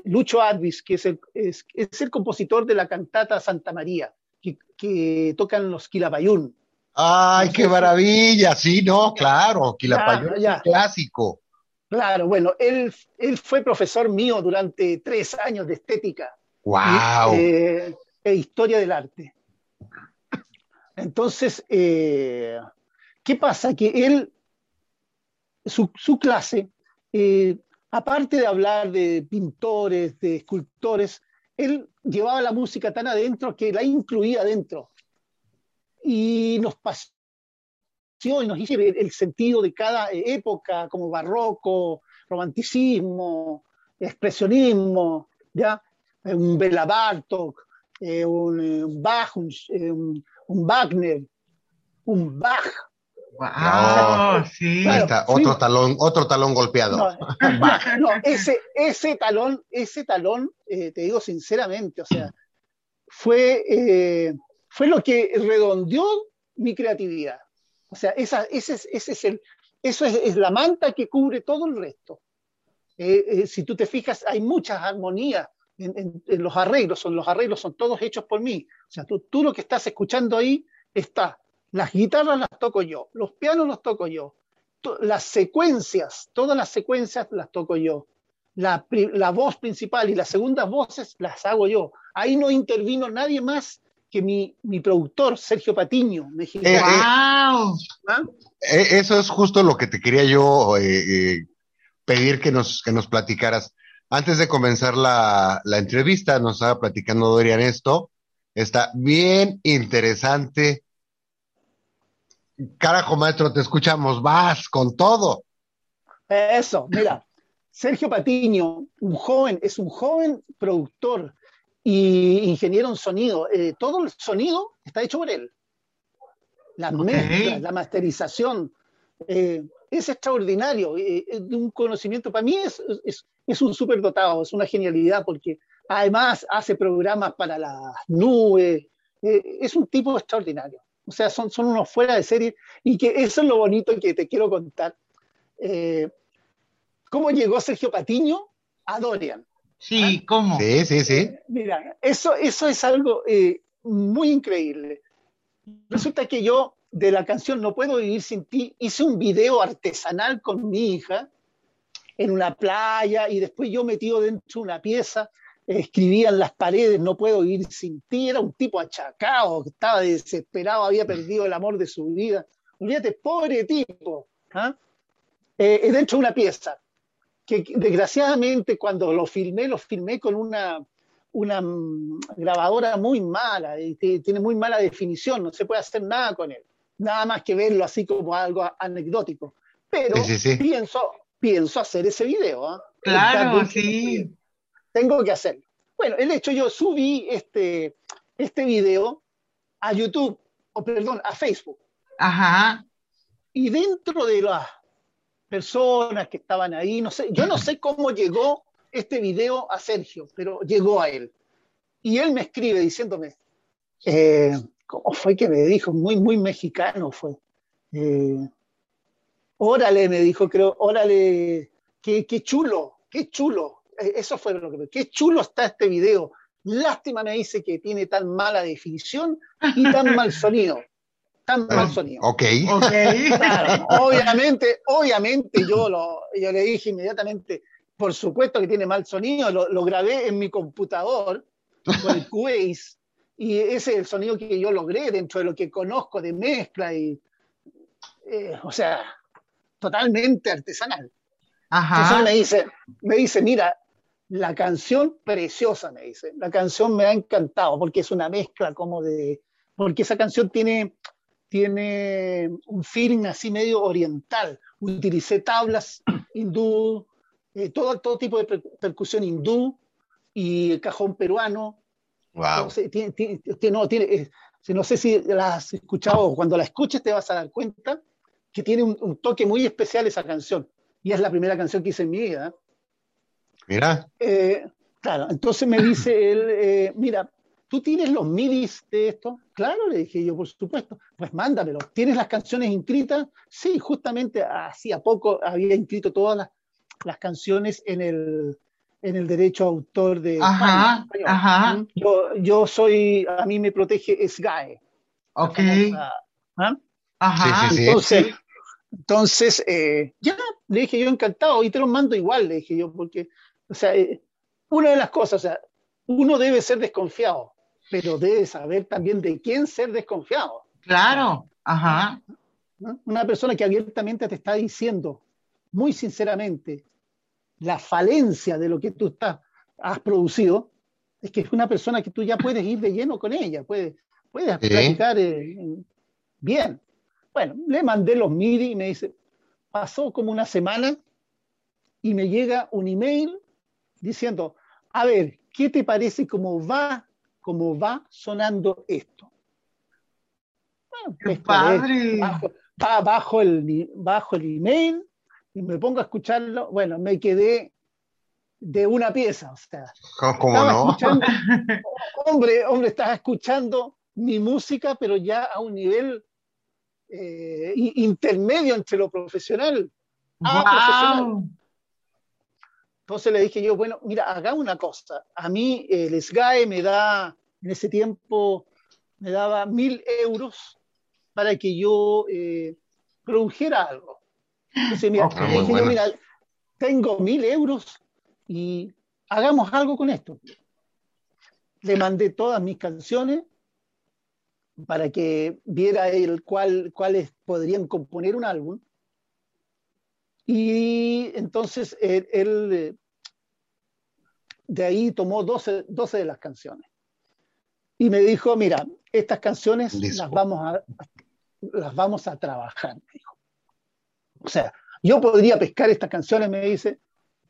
Lucho Advis, que es el, es, el, compositor de la cantata Santa María, que, tocan los Quilapayún. ¡Ay, qué maravilla! Sí, no, claro, Quilapayún es clásico. Claro, bueno, él, él fue profesor mío durante tres años de estética. ¡Wow! Eh, e historia del arte. Entonces, eh, ¿qué pasa? Que él, su, clase, eh, aparte de hablar de pintores, de escultores, él llevaba la música tan adentro que la incluía adentro. Y nos pasó y nos hizo el sentido de cada época, como barroco, romanticismo, expresionismo, ¿ya? un Bela Bartok, eh, un, Bach, un, un Wagner, un Bach. Wow, sí. otro talón, otro talón golpeado. No, ese, ese talón, ese talón, eh, te digo sinceramente, o sea, fue, eh, fue lo que redondeó mi creatividad. O sea, esa, ese, ese es el, eso es, la manta que cubre todo el resto. Eh, si tú te fijas, hay muchas armonías en, los arreglos, son, los arreglos son todos hechos por mí. O sea, tú, tú lo que estás escuchando ahí está. Las guitarras las toco yo, los pianos los toco yo, las secuencias, todas las secuencias las toco yo. La, la, voz principal y las segundas voces las hago yo. Ahí no intervino nadie más que mi, mi productor, Sergio Patiño, mexicano. Eh, eh, ¿Ah? eh, eso es justo lo que te quería yo pedir que nos, que nos platicaras. Antes de comenzar la, entrevista, nos estaba platicando Dorian esto. Está bien interesante. Carajo, maestro, te escuchamos. Vas con todo. Eso, mira. Sergio Patiño, un joven, es un joven productor y ingeniero en sonido. Eh, todo el sonido está hecho por él. La la masterización, eh, es extraordinario, eh, de un conocimiento, para mí es, es un superdotado, es una genialidad porque además hace programas para las nubes, eh, es un tipo extraordinario. O sea, son, son unos fuera de serie y que eso es lo bonito que te quiero contar. ¿Cómo llegó Sergio Patiño a Dorian? Sí, ¿Ah? ¿cómo? Sí, sí, sí. mira, eso, eso es algo eh, muy increíble. Resulta que yo de la canción No puedo vivir sin ti hice un video artesanal con mi hija en una playa y después yo metido dentro de una pieza, escribía en las paredes, no puedo vivir sin ti, era un tipo achacado, estaba desesperado, había perdido el amor de su vida. Olvídate, pobre tipo, ¿ah? eh, dentro de una pieza, que desgraciadamente cuando lo filmé, lo filmé con una, una mm, grabadora muy mala, y tiene muy mala definición, no se puede hacer nada con él, nada más que verlo así como algo anecdótico. Pero pienso, pienso hacer ese video. ¿ah? Claro, sí. Tengo que hacerlo. Bueno, el hecho, yo subí este, este video a YouTube, o perdón, a Facebook. Ajá. Y dentro de las personas que estaban ahí, no sé, yo no sé cómo llegó este video a Sergio, pero llegó a él. Y él me escribe diciéndome, eh, ¿cómo fue que me dijo? Muy, muy mexicano fue. Eh, órale, me dijo, creo, órale, qué, qué chulo, qué chulo. Eh, eso fue lo que qué chulo está este video. Lástima me dice que tiene tan mala definición y tan mal sonido. Tan mal sonido. Ok. okay. obviamente, obviamente yo, lo, yo le dije inmediatamente, por supuesto que tiene mal sonido, lo, lo grabé en mi computador con el Cubase y ese es el sonido que yo logré dentro de lo que conozco de mezcla y, eh, o sea, totalmente artesanal. Entonces me dice, me dice, mira, la canción preciosa, me dice, la canción me ha encantado porque es una mezcla como de, porque esa canción tiene, tiene un feeling así medio oriental. Utilicé tablas hindú, eh, todo, todo tipo de percusión hindú y cajón peruano. Wow. no, tiene, eh, no sé si la has escuchado, cuando la escuches te vas a dar cuenta que tiene un, toque muy especial esa canción. Y es la primera canción que hice en mi vida. Mira. Eh, claro, entonces me dice él, eh, mira, ¿tú tienes los midis de esto? Claro, le dije yo, por supuesto. Pues mándamelo. ¿Tienes las canciones inscritas? Sí, justamente hacía poco había inscrito todas las, canciones en el, en el derecho autor de ajá, España, ajá. ¿Mm? Yo, yo soy, a mí me protege SGAE. Ok. ¿ah? Ajá. Sí, sí, sí. Entonces, entonces eh, ya, le dije yo encantado, y te los mando igual, le dije yo, porque, o sea, eh, una de las cosas, o sea, uno debe ser desconfiado, pero debe saber también de quién ser desconfiado. Claro, ajá. ¿no? Una persona que abiertamente te está diciendo, muy sinceramente, la falencia de lo que tú estás, has producido, es que es una persona que tú ya puedes ir de lleno con ella, puedes, puedes platicar eh, bien. Bueno, le mandé los MIDI y me dice, pasó como una semana y me llega un email diciendo, a ver, ¿qué te parece cómo va, cómo va sonando esto? Bueno, ¡Qué pesco a ver, padre! bajo, ba- bajo el, bajo el email y me pongo a escucharlo. Bueno, me quedé de una pieza, o sea, ¿Cómo, no? hombre, hombre, estaba escuchando mi música, pero ya a un nivel eh, intermedio entre lo profesional. Ah, profesional. Entonces le dije yo, bueno, mira, haga una cosa. A mí el SGAE me da, en ese tiempo, me daba mil euros para que yo eh, produjera algo. Entonces, mira, muy dije yo, mira, tengo mil euros y hagamos algo con esto. Le mandé todas mis canciones para que viera él cuál, cuáles podrían componer un álbum. Y entonces él, él, eh, de ahí tomó 12, 12 de las canciones. Y me dijo, mira, estas canciones las vamos, a, las vamos a trabajar, me dijo. O sea, yo podría pescar estas canciones, me dice,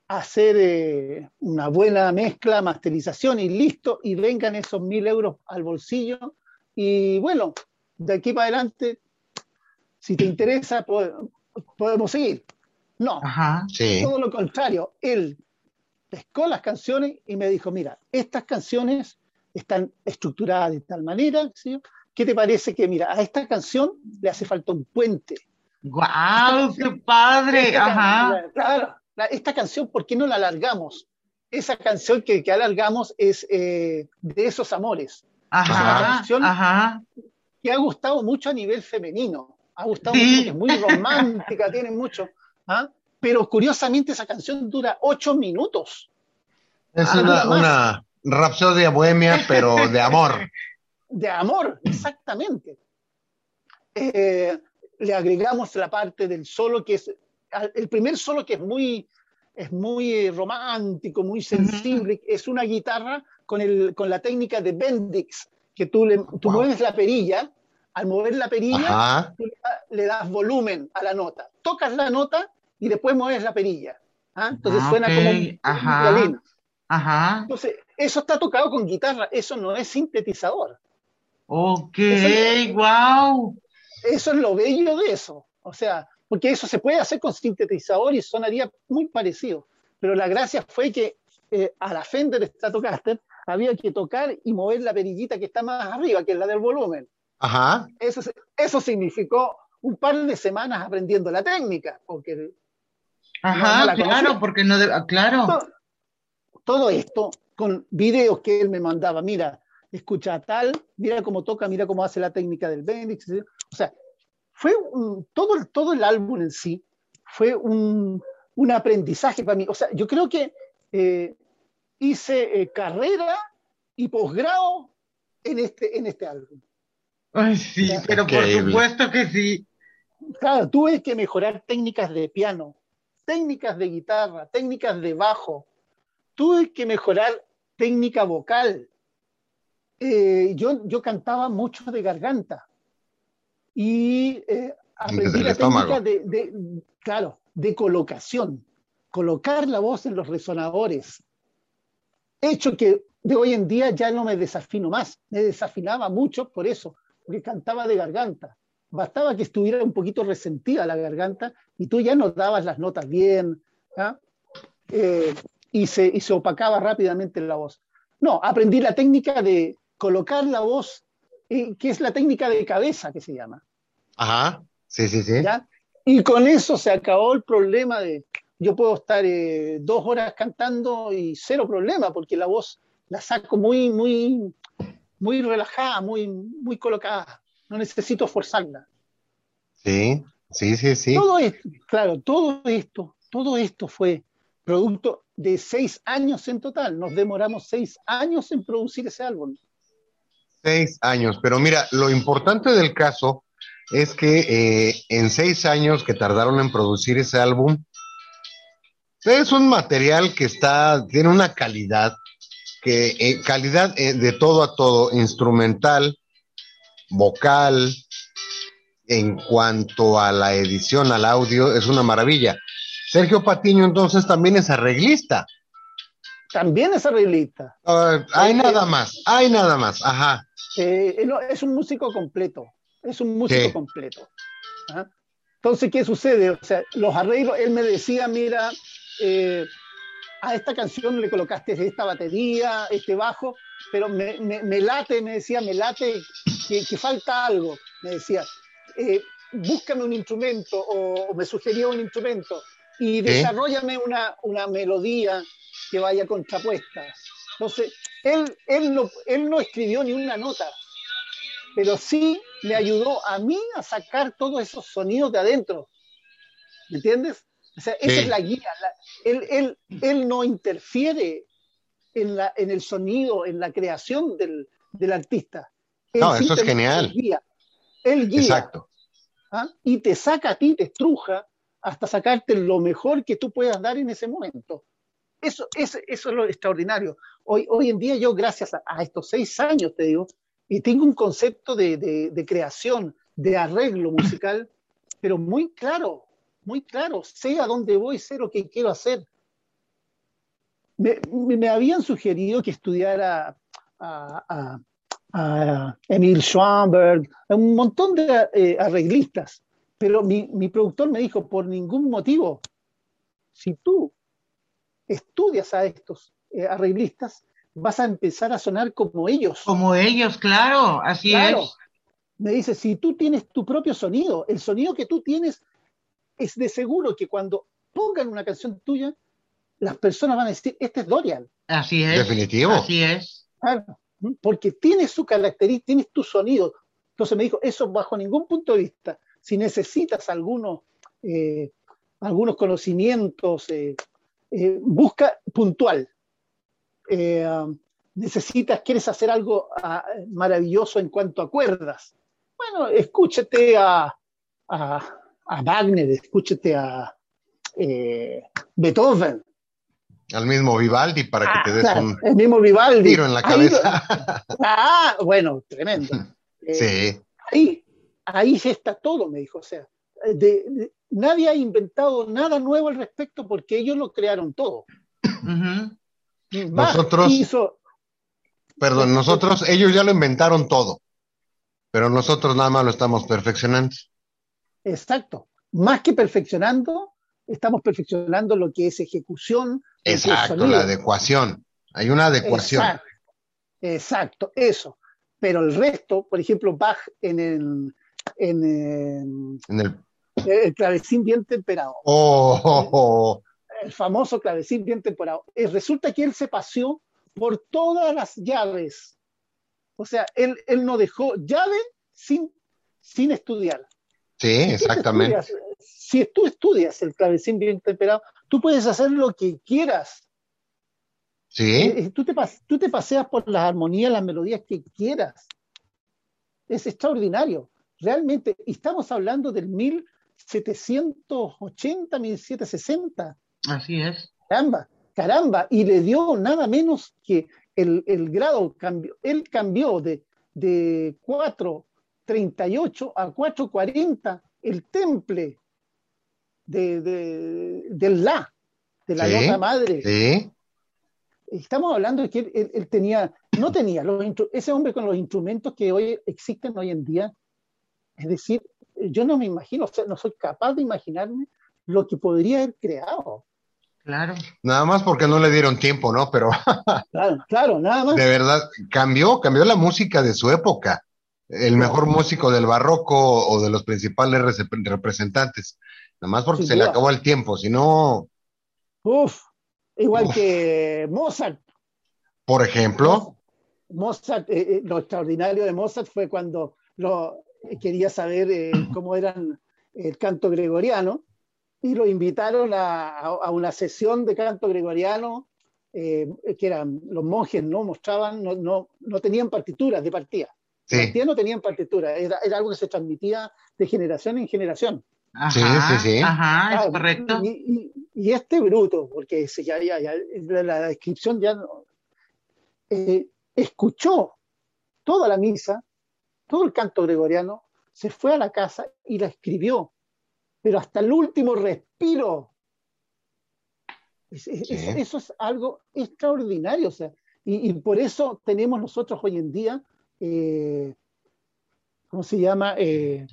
hacer eh, una buena mezcla, masterización y listo, y vengan esos mil euros al bolsillo. Y bueno, de aquí para adelante, si te interesa, po- podemos seguir. No, Ajá. Sí. todo lo contrario, él pescó las canciones y me dijo, mira, estas canciones están estructuradas de tal manera, ¿sí? ¿qué te parece que, mira, a esta canción le hace falta un puente? ¡Guau! ¡Qué padre! Ajá. Claro, la- esta canción, ¿por qué no la alargamos? Esa canción que, que alargamos es eh, de esos amores, Ajá. canción- Ajá. que ha gustado mucho a nivel femenino, ha gustado Sí. mucho, es muy romántica, tiene mucho, ¿ah? pero curiosamente esa canción dura ocho minutos. Es Ah, una, una rapsodia bohemia, pero de amor. de amor, exactamente. Eh, le agregamos la parte del solo que es el primer solo que es muy es muy eh, romántico, muy sensible, es una guitarra con, el, con la técnica de Bendix, que tú, le, tú Wow. mueves la perilla, al mover la perilla Ajá. tú le, da- le das volumen a la nota, tocas la nota y después mueves la perilla. ¿ah? Entonces Ah, suena como un, ajá. un violín. Ajá. Entonces, eso está tocado con guitarra, eso no es sintetizador. Ok, Eso- wow. Eso es lo bello de eso. O sea, porque eso se puede hacer con sintetizador y sonaría muy parecido. Pero la gracia fue que eh, a la Fender Stratocaster había que tocar y mover la perillita que está más arriba, que es la del volumen. Ajá. Eso, eso significó un par de semanas aprendiendo la técnica, porque Ajá, no la claro, porque no, de- ah, claro. todo, todo esto con videos que él me mandaba, mira, escucha tal, mira cómo toca, mira cómo hace la técnica del Bendix. O sea, fue un- todo, el- todo el álbum en sí fue un, un aprendizaje para mí. O sea, yo creo que eh, hice eh, carrera y posgrado en este, en este álbum. Ay, sí, pero por supuesto que sí. Claro, tuve que mejorar técnicas de piano, técnicas de guitarra, técnicas de bajo. Tuve que mejorar técnica vocal. Eh, yo, yo cantaba mucho de garganta y eh, aprendí la técnica de, de- claro, de colocación, colocar la voz en los resonadores. Hecho que de hoy en día ya no me desafino más, me desafinaba mucho por eso, porque cantaba de garganta. Bastaba que estuviera un poquito resentida la garganta y tú ya no dabas las notas bien ¿ah? Eh, y, se, y se opacaba rápidamente la voz. No, aprendí la técnica de colocar la voz, eh, que es la técnica de cabeza que se llama. Ajá. Sí, sí, sí. ¿ya? Y con eso se acabó el problema de, yo puedo estar eh, dos horas cantando y cero problema, porque la voz la saco muy, muy, muy relajada, muy, muy colocada. No necesito forzarla. Sí, sí, sí, sí. Todo esto, claro, todo esto, todo esto fue producto de seis años en total. Nos demoramos seis años en producir ese álbum. Seis años, pero mira, lo importante del caso es que eh, en seis años que tardaron en producir ese álbum, es un material que está, tiene una calidad, que eh, calidad eh, de todo a todo, instrumental, vocal, en cuanto a la edición, al audio, es una maravilla. Sergio Patiño entonces también es arreglista. También es arreglista. Uh, hay nada más, hay nada más, ajá. Es un músico completo, es un músico completo. ¿ah? Entonces, ¿qué sucede? O sea, los arreglos, él me decía, mira, eh, a esta canción le colocaste esta batería, este bajo, pero me, me, late, me decía, me late que, que falta algo. Me decía, eh, búscame un instrumento o, me sugería un instrumento y desarrollame una, una melodía que vaya contrapuesta. Entonces, él, él, no, él no escribió ni una nota, pero sí me ayudó a mí a sacar todos esos sonidos de adentro. ¿Me entiendes? O sea, esa es la guía. él, él, él, no interfiere en, la, en el sonido, en la creación del, del artista. no, eso es genial. Guía. Él guía. Exacto. ¿ah? Y te saca a ti, te estruja hasta sacarte lo mejor que tú puedas dar en ese momento. Eso, eso, eso es lo extraordinario. Hoy, hoy en día yo, gracias a, estos seis años, te digo, y tengo un concepto de, de, creación, de arreglo musical, pero muy claro, muy claro. Sé a dónde voy, sé lo que quiero hacer. Me, me habían sugerido que estudiara a, a, Emil Schwamberg, un montón de eh, arreglistas, pero mi, mi productor me dijo, por ningún motivo, si tú estudias a estos eh, arreglistas, vas a empezar a sonar como ellos. Como ellos, claro, así es. Me dice, si tú tienes tu propio sonido, el sonido que tú tienes es de seguro que cuando pongan una canción tuya, las personas van a decir, este es Dorian. Así es. Definitivo. Así es. porque tienes su característica, tienes tu sonido. Entonces me dijo, eso bajo ningún punto de vista. Si necesitas algunos, eh, algunos conocimientos eh, eh, busca puntual. Eh, necesitas, quieres hacer algo ah, maravilloso en cuanto a cuerdas. Bueno, escúchate a, a, Wagner, escúchate a eh, Beethoven. Al mismo Vivaldi para que te des ah, un el mismo Vivaldi. tiro en la cabeza. ah, bueno, tremendo. sí. Ahí, ahí está todo, me dijo. O sea, de, nadie ha inventado nada nuevo al respecto porque ellos lo crearon todo. Nosotros, perdón, nosotros, ellos ya lo inventaron todo, pero nosotros nada más lo estamos perfeccionando. Exacto. Más que perfeccionando, estamos perfeccionando lo que es ejecución. Exacto, la adecuación. Hay una adecuación. Exacto, exacto, eso. Pero el resto, por ejemplo, Bach en el, en, en el el clavecín bien temperado. Oh. El famoso clavecín bien temperado. Y resulta que él se paseó por todas las llaves. O sea, él, él no dejó llave sin, sin estudiar. Sí, exactamente. si tú estudias el clavecín bien temperado, tú puedes hacer lo que quieras. Sí. Eh, eh, tú te, tú te paseas por las armonías, las melodías que quieras. Es extraordinario. Realmente, estamos hablando del mil 780, 1760. Así es. Caramba, caramba, y le dio nada menos que el, el grado, cambió, él cambió de, de 438 a 440 el temple de, de, del La, de la nota madre. Sí. Estamos hablando de que él, tenía, no tenía, los, ese hombre con los instrumentos que hoy existen hoy en día, es decir, yo no me imagino, o sea, no soy capaz de imaginarme lo que podría haber creado. Claro. Nada más porque no le dieron tiempo, ¿no? Pero. claro, claro, nada más. De verdad, cambió, cambió la música de su época. El mejor músico del barroco o de los principales representantes. Nada más porque se le acabó el tiempo, si no, Uf, igual que Mozart. Por ejemplo. Mozart, eh, eh, lo extraordinario de Mozart fue cuando lo, quería saber eh, cómo eran el canto gregoriano y lo invitaron a, a una sesión de canto gregoriano que eran los monjes no mostraban, no, no, no tenían partituras de partida. Sí. no tenían partitura, era, era, algo que se transmitía de generación en generación. sí, sí, sí. Ajá, es correcto. Y, y, este bruto, porque ya, ya, ya, la descripción ya no, eh, escuchó toda la misa, todo el canto gregoriano, se fue a la casa y la escribió, pero hasta el último respiro. eso es algo extraordinario, o sea, y, y, por eso tenemos nosotros hoy en día, eh, ¿cómo se llama? Eh,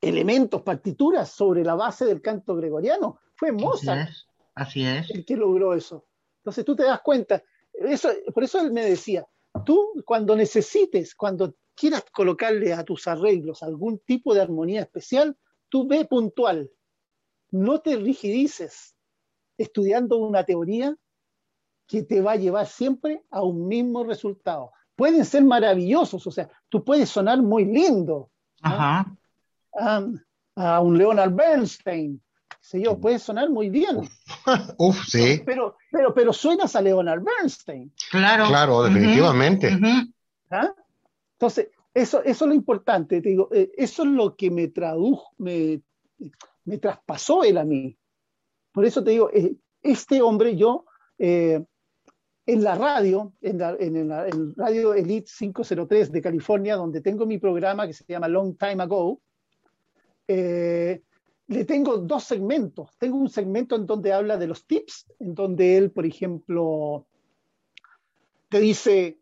elementos, partituras sobre la base del canto gregoriano. Fue Mozart así es, el que logró eso. Entonces tú te das cuenta, eso, por eso él me decía, tú cuando necesites, cuando quieras colocarle a tus arreglos algún tipo de armonía especial, tú ve puntual, no te rigidices estudiando una teoría que te va a llevar siempre a un mismo resultado. Pueden ser maravillosos, o sea, tú puedes sonar muy lindo Ajá. a un Leonard Bernstein, sé yo, puede sonar muy bien. Uf, sí. Pero, pero, pero suenas a Leonard Bernstein. Claro. Claro, definitivamente. ¿Ah? Entonces, eso, eso es lo importante, te digo, eh, eso es lo que me tradujo, me, me traspasó él a mí. Por eso te digo, eh, este hombre, yo, eh, en la radio, en, la, en, la, en, Radio Elite 503 de California, donde tengo mi programa que se llama Long Time Ago, eh, le tengo dos segmentos. Tengo un segmento en donde habla de los tips, en donde él, por ejemplo, te dice,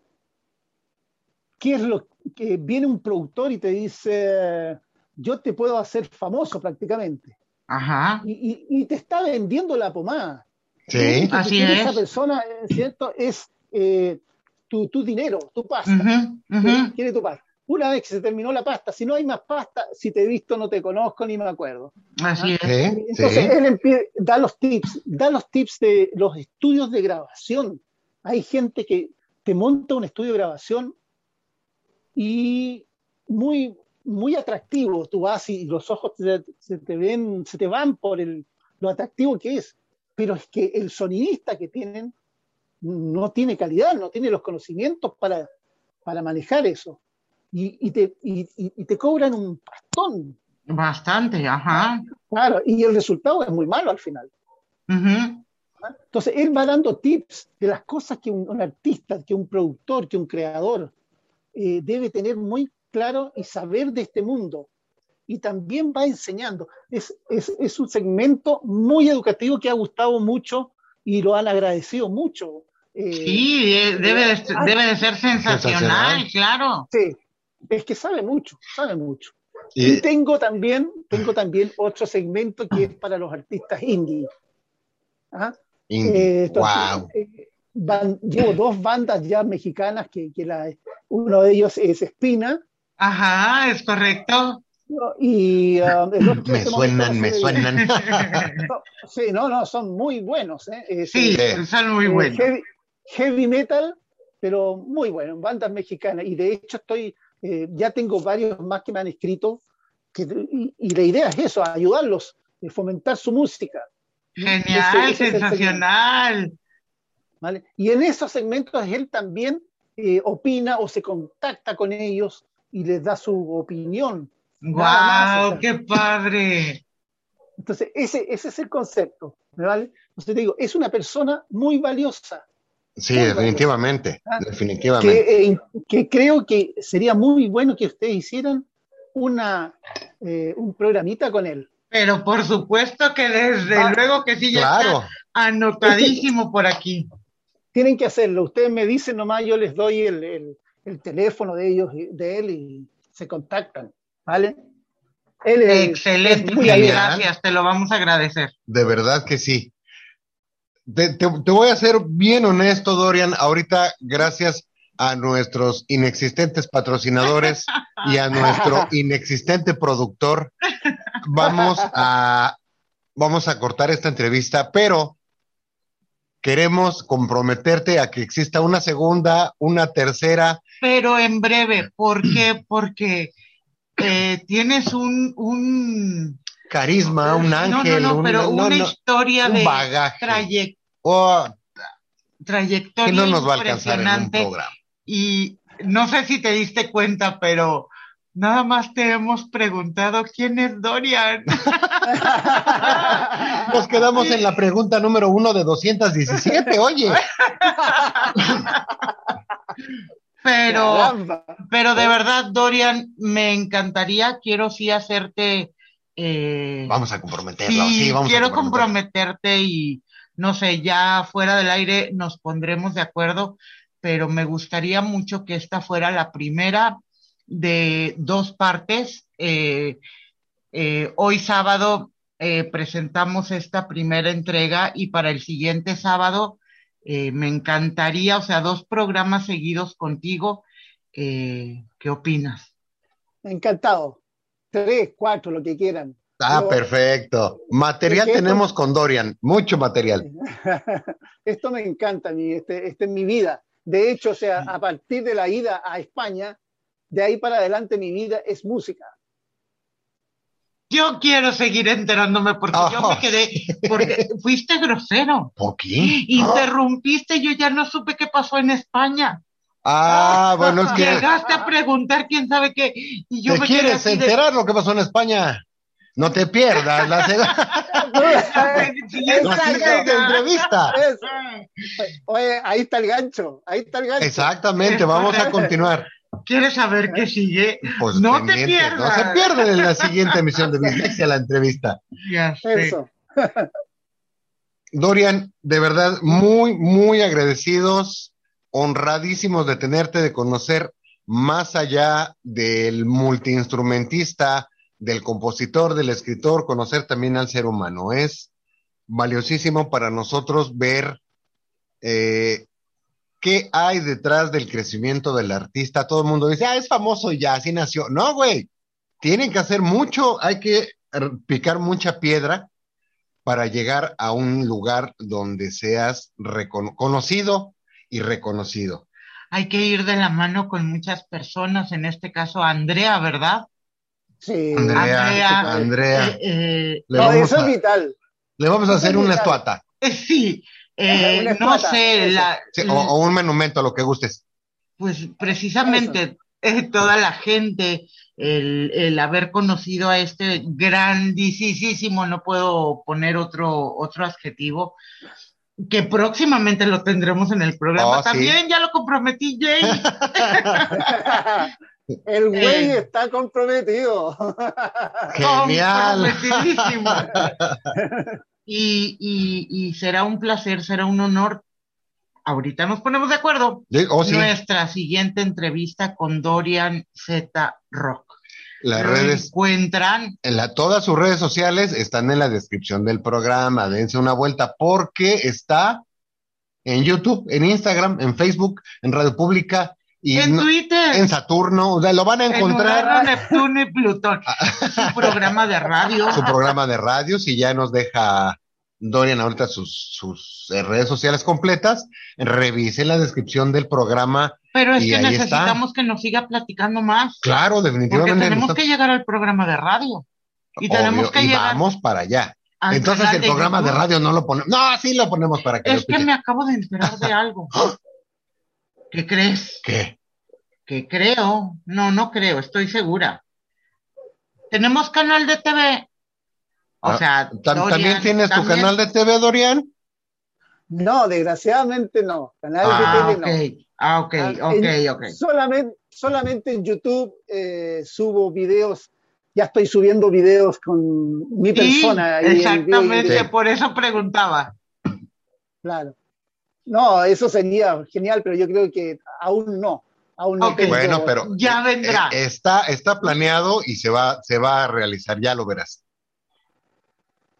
¿qué es lo que viene un productor y te dice, yo te puedo hacer famoso prácticamente? Ajá. Y, y, y te está vendiendo la pomada. Sí, así es. Esa persona, ¿cierto? Es eh, tu, tu, dinero, tu pasta. Uh -huh, uh -huh. Quiere tu pasta. Una vez que se terminó la pasta, si no hay más pasta, si te he visto no te conozco ni me acuerdo. Así ¿Ah? es. Sí, Entonces sí. él empieza, da los tips, da los tips de los estudios de grabación. Hay gente que te monta un estudio de grabación y muy, muy atractivo. Tú vas y los ojos te, se te ven, se te van por el, lo atractivo que es. Pero es que el sonidista que tienen no tiene calidad, no tiene los conocimientos para, para manejar eso. Y, y, te, y, y, te, cobran un pastón. Bastante, ajá. Claro, y el resultado es muy malo al final. Uh -huh. Entonces, él va dando tips de las cosas que un, un artista, que un productor, que un creador eh, debe tener muy claro y saber de este mundo. Y también va enseñando. Es, es, es un segmento muy educativo que ha gustado mucho y lo han agradecido mucho. Eh, sí, debe de, ah, debe de ser sensacional, sensacional, claro. Sí, es que sabe mucho, sabe mucho. Y, y tengo también, tengo también otro segmento que es para los artistas indie. ¿Ah? indie. Eh, entonces, wow. eh, van, llevo dos bandas ya mexicanas que, que la, uno de ellos es Espina. Ajá, es correcto. Y uh, me suenan, me suenan. no, sí, no, no, son muy buenos. ¿eh? sí, sí, son muy buenos. Heavy, heavy, metal, pero muy buenos, bandas mexicanas. Y de hecho estoy, eh, ya tengo varios más que me han escrito. Que, y, y, la idea es eso, ayudarlos, eh, fomentar su música. Genial, ese, ese sensacional. ¿Vale? Y en esos segmentos él también eh, opina o se contacta con ellos y les da su opinión. ¡Guau! Wow, ¡Qué padre! Entonces, ese, ese es el concepto, ¿vale? Entonces, te digo, es una persona muy valiosa. Sí, muy definitivamente, valiosa, definitivamente. Que, eh, que, creo que sería muy bueno que ustedes hicieran una, eh, un programita con él. Pero por supuesto que desde ah, luego que sí, ya claro. está anotadísimo por aquí. Tienen que hacerlo. Ustedes me dicen nomás, yo les doy el, el, el teléfono de ellos, de él, y se contactan. ¿Vale? Él es, Excelente, es muy gracias, te lo vamos a agradecer. De verdad que sí. Te, te, te, voy a ser bien honesto, Dorian. Ahorita, gracias a nuestros inexistentes patrocinadores y a nuestro inexistente productor, vamos a, vamos a cortar esta entrevista, pero queremos comprometerte a que exista una segunda, una tercera. Pero en breve, ¿por qué? Porque eh, tienes un, un carisma, un ángel, no, no, no, pero un, una historia un de bagaje. trayec- Oh, trayectoria que no nos va a alcanzar en un impresionante. programa. Y no sé si te diste cuenta, pero nada más te hemos preguntado quién es Dorian. Nos quedamos en la pregunta número uno de 217, oye. Pero, Caramba. pero de verdad, Dorian, me encantaría, quiero sí hacerte, eh, Vamos a comprometerlo, sí, sí, vamos quiero a comprometerlo. comprometerte y no sé, ya fuera del aire nos pondremos de acuerdo, pero me gustaría mucho que esta fuera la primera de dos partes. Eh, eh, hoy sábado presentamos esta primera entrega y para el siguiente sábado eh, me encantaría, o sea, dos programas seguidos contigo. Eh, ¿qué opinas? Encantado. Tres, cuatro, lo que quieran. Ah, perfecto. Material tenemos con Dorian, mucho material. Esto me encanta a mí, este, este es mi vida. De hecho, o sea, a partir de la ida a España, de ahí para adelante mi vida es música. Yo quiero seguir enterándome porque yo Oh, me quedé, porque fuiste grosero. ¿Por qué? Interrumpiste, yo ya no supe qué pasó en España. Ah, bueno, es que Llegaste a preguntar quién sabe qué. Y yo te me quedé quieres así de- enterar lo que pasó en España. No te pierdas la, Siguiente la siguiente entrega. entrevista. Es- oye, ahí está el gancho, ahí está el gancho. Exactamente, vamos a continuar. ¿Quieres saber qué sigue? Pues No te pierdas. No se pierdan en la siguiente emisión de Dislexia la entrevista. Ya sé. Eso. Dorian, de verdad, muy, muy agradecidos, honradísimos de tenerte, de conocer más allá del multiinstrumentista, del compositor, del escritor, conocer también al ser humano. Es valiosísimo para nosotros ver eh, qué hay detrás del crecimiento del artista. Todo el mundo dice, ah, es famoso y ya, así nació. No, güey, tienen que hacer mucho, hay que picar mucha piedra para llegar a un lugar donde seas recono- conocido y reconocido. Hay que ir de la mano con muchas personas, en este caso Andrea, ¿verdad? Sí. Andrea, Andrea, Andrea, Eh, eh, le, No, vamos eso a, es vital. le vamos a hacer una vital. estuata eh, sí, eh, no sé, la, sí, o, o un monumento, lo que gustes. Pues precisamente eh, toda la gente, el, el haber conocido a este grandísimo, no puedo poner otro, otro adjetivo, que próximamente lo tendremos en el programa. Oh, sí. También ya lo comprometí, Jay. el güey Eh. está comprometido. Genial. Comprometidísimo. Y, y, y será un placer, será un honor. Ahorita nos ponemos de acuerdo. Sí, Oh, sí, Nuestra siguiente entrevista con Dorian Z Rock. las Lo redes, encuentran en la, todas sus redes sociales están en la descripción del programa. Dense una vuelta porque está en YouTube, en Instagram, en Facebook, en Radio Pública y en no- Twitter. en Saturno. O sea, lo van a en encontrar Urano, Neptuno y Plutón. Su programa de radio. su programa de radio. Si ya nos deja Dorian ahorita sus, sus eh, redes sociales completas, revisen la descripción del programa. Pero es y que ahí está. necesitamos que nos siga platicando más. Claro, Porque definitivamente. tenemos nosotros- que llegar al programa de radio. Y tenemos que y llegar vamos para allá. al Entonces el programa de radio no lo ponemos. No, sí lo ponemos para que Es que me acabo de enterar de algo. ¿Qué crees? ¿Qué? Que creo. No, no creo, estoy segura. Tenemos canal de TV. O Ah, sea, ¿Tam- Dorian, ¿También tienes tu canal de TV, Dorian? No, desgraciadamente no. Canal Ah, de ok. TV no. Ah, ok, Ah, ok, en- ok. Solamente, solamente en YouTube eh, subo videos. Ya estoy subiendo videos con mi Sí, persona. y exactamente, por eso preguntaba. Claro. No, eso sería genial, pero yo creo que aún no. Aún no Bueno, pero Ya vendrá. eh, está, está planeado y se va, se va a realizar, ya lo verás.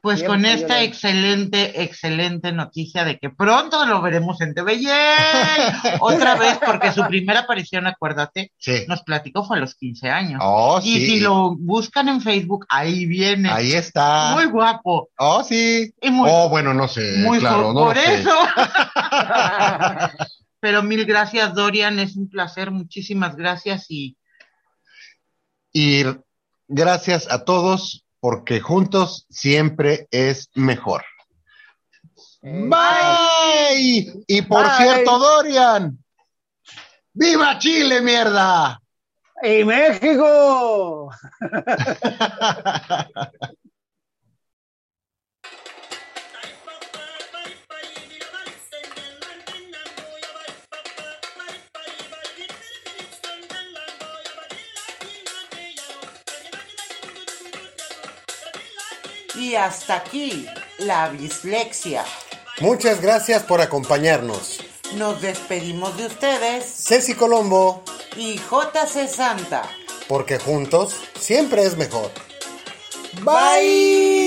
Pues Bien, con esta excelente, excelente noticia de que pronto lo veremos en TV. Otra vez, porque su primera aparición, acuérdate, Sí. nos platicó fue a los 15 años. Oh, y sí. si lo buscan en Facebook, ahí viene. Ahí está. Muy guapo. Oh, sí. Y muy, oh, bueno, no sé. muy claro, no por lo sé. eso. Pero mil gracias, Dorian. Es un placer. Muchísimas gracias. Y Y gracias a todos, porque juntos siempre es mejor. Bye. Y por Bye. cierto, Dorian. ¡Viva Chile, mierda! ¡Y México! Y hasta aquí la bislexia. Muchas gracias por acompañarnos. Nos despedimos de ustedes Ceci Colombo, y JC Santa. porque juntos siempre es mejor. Bye.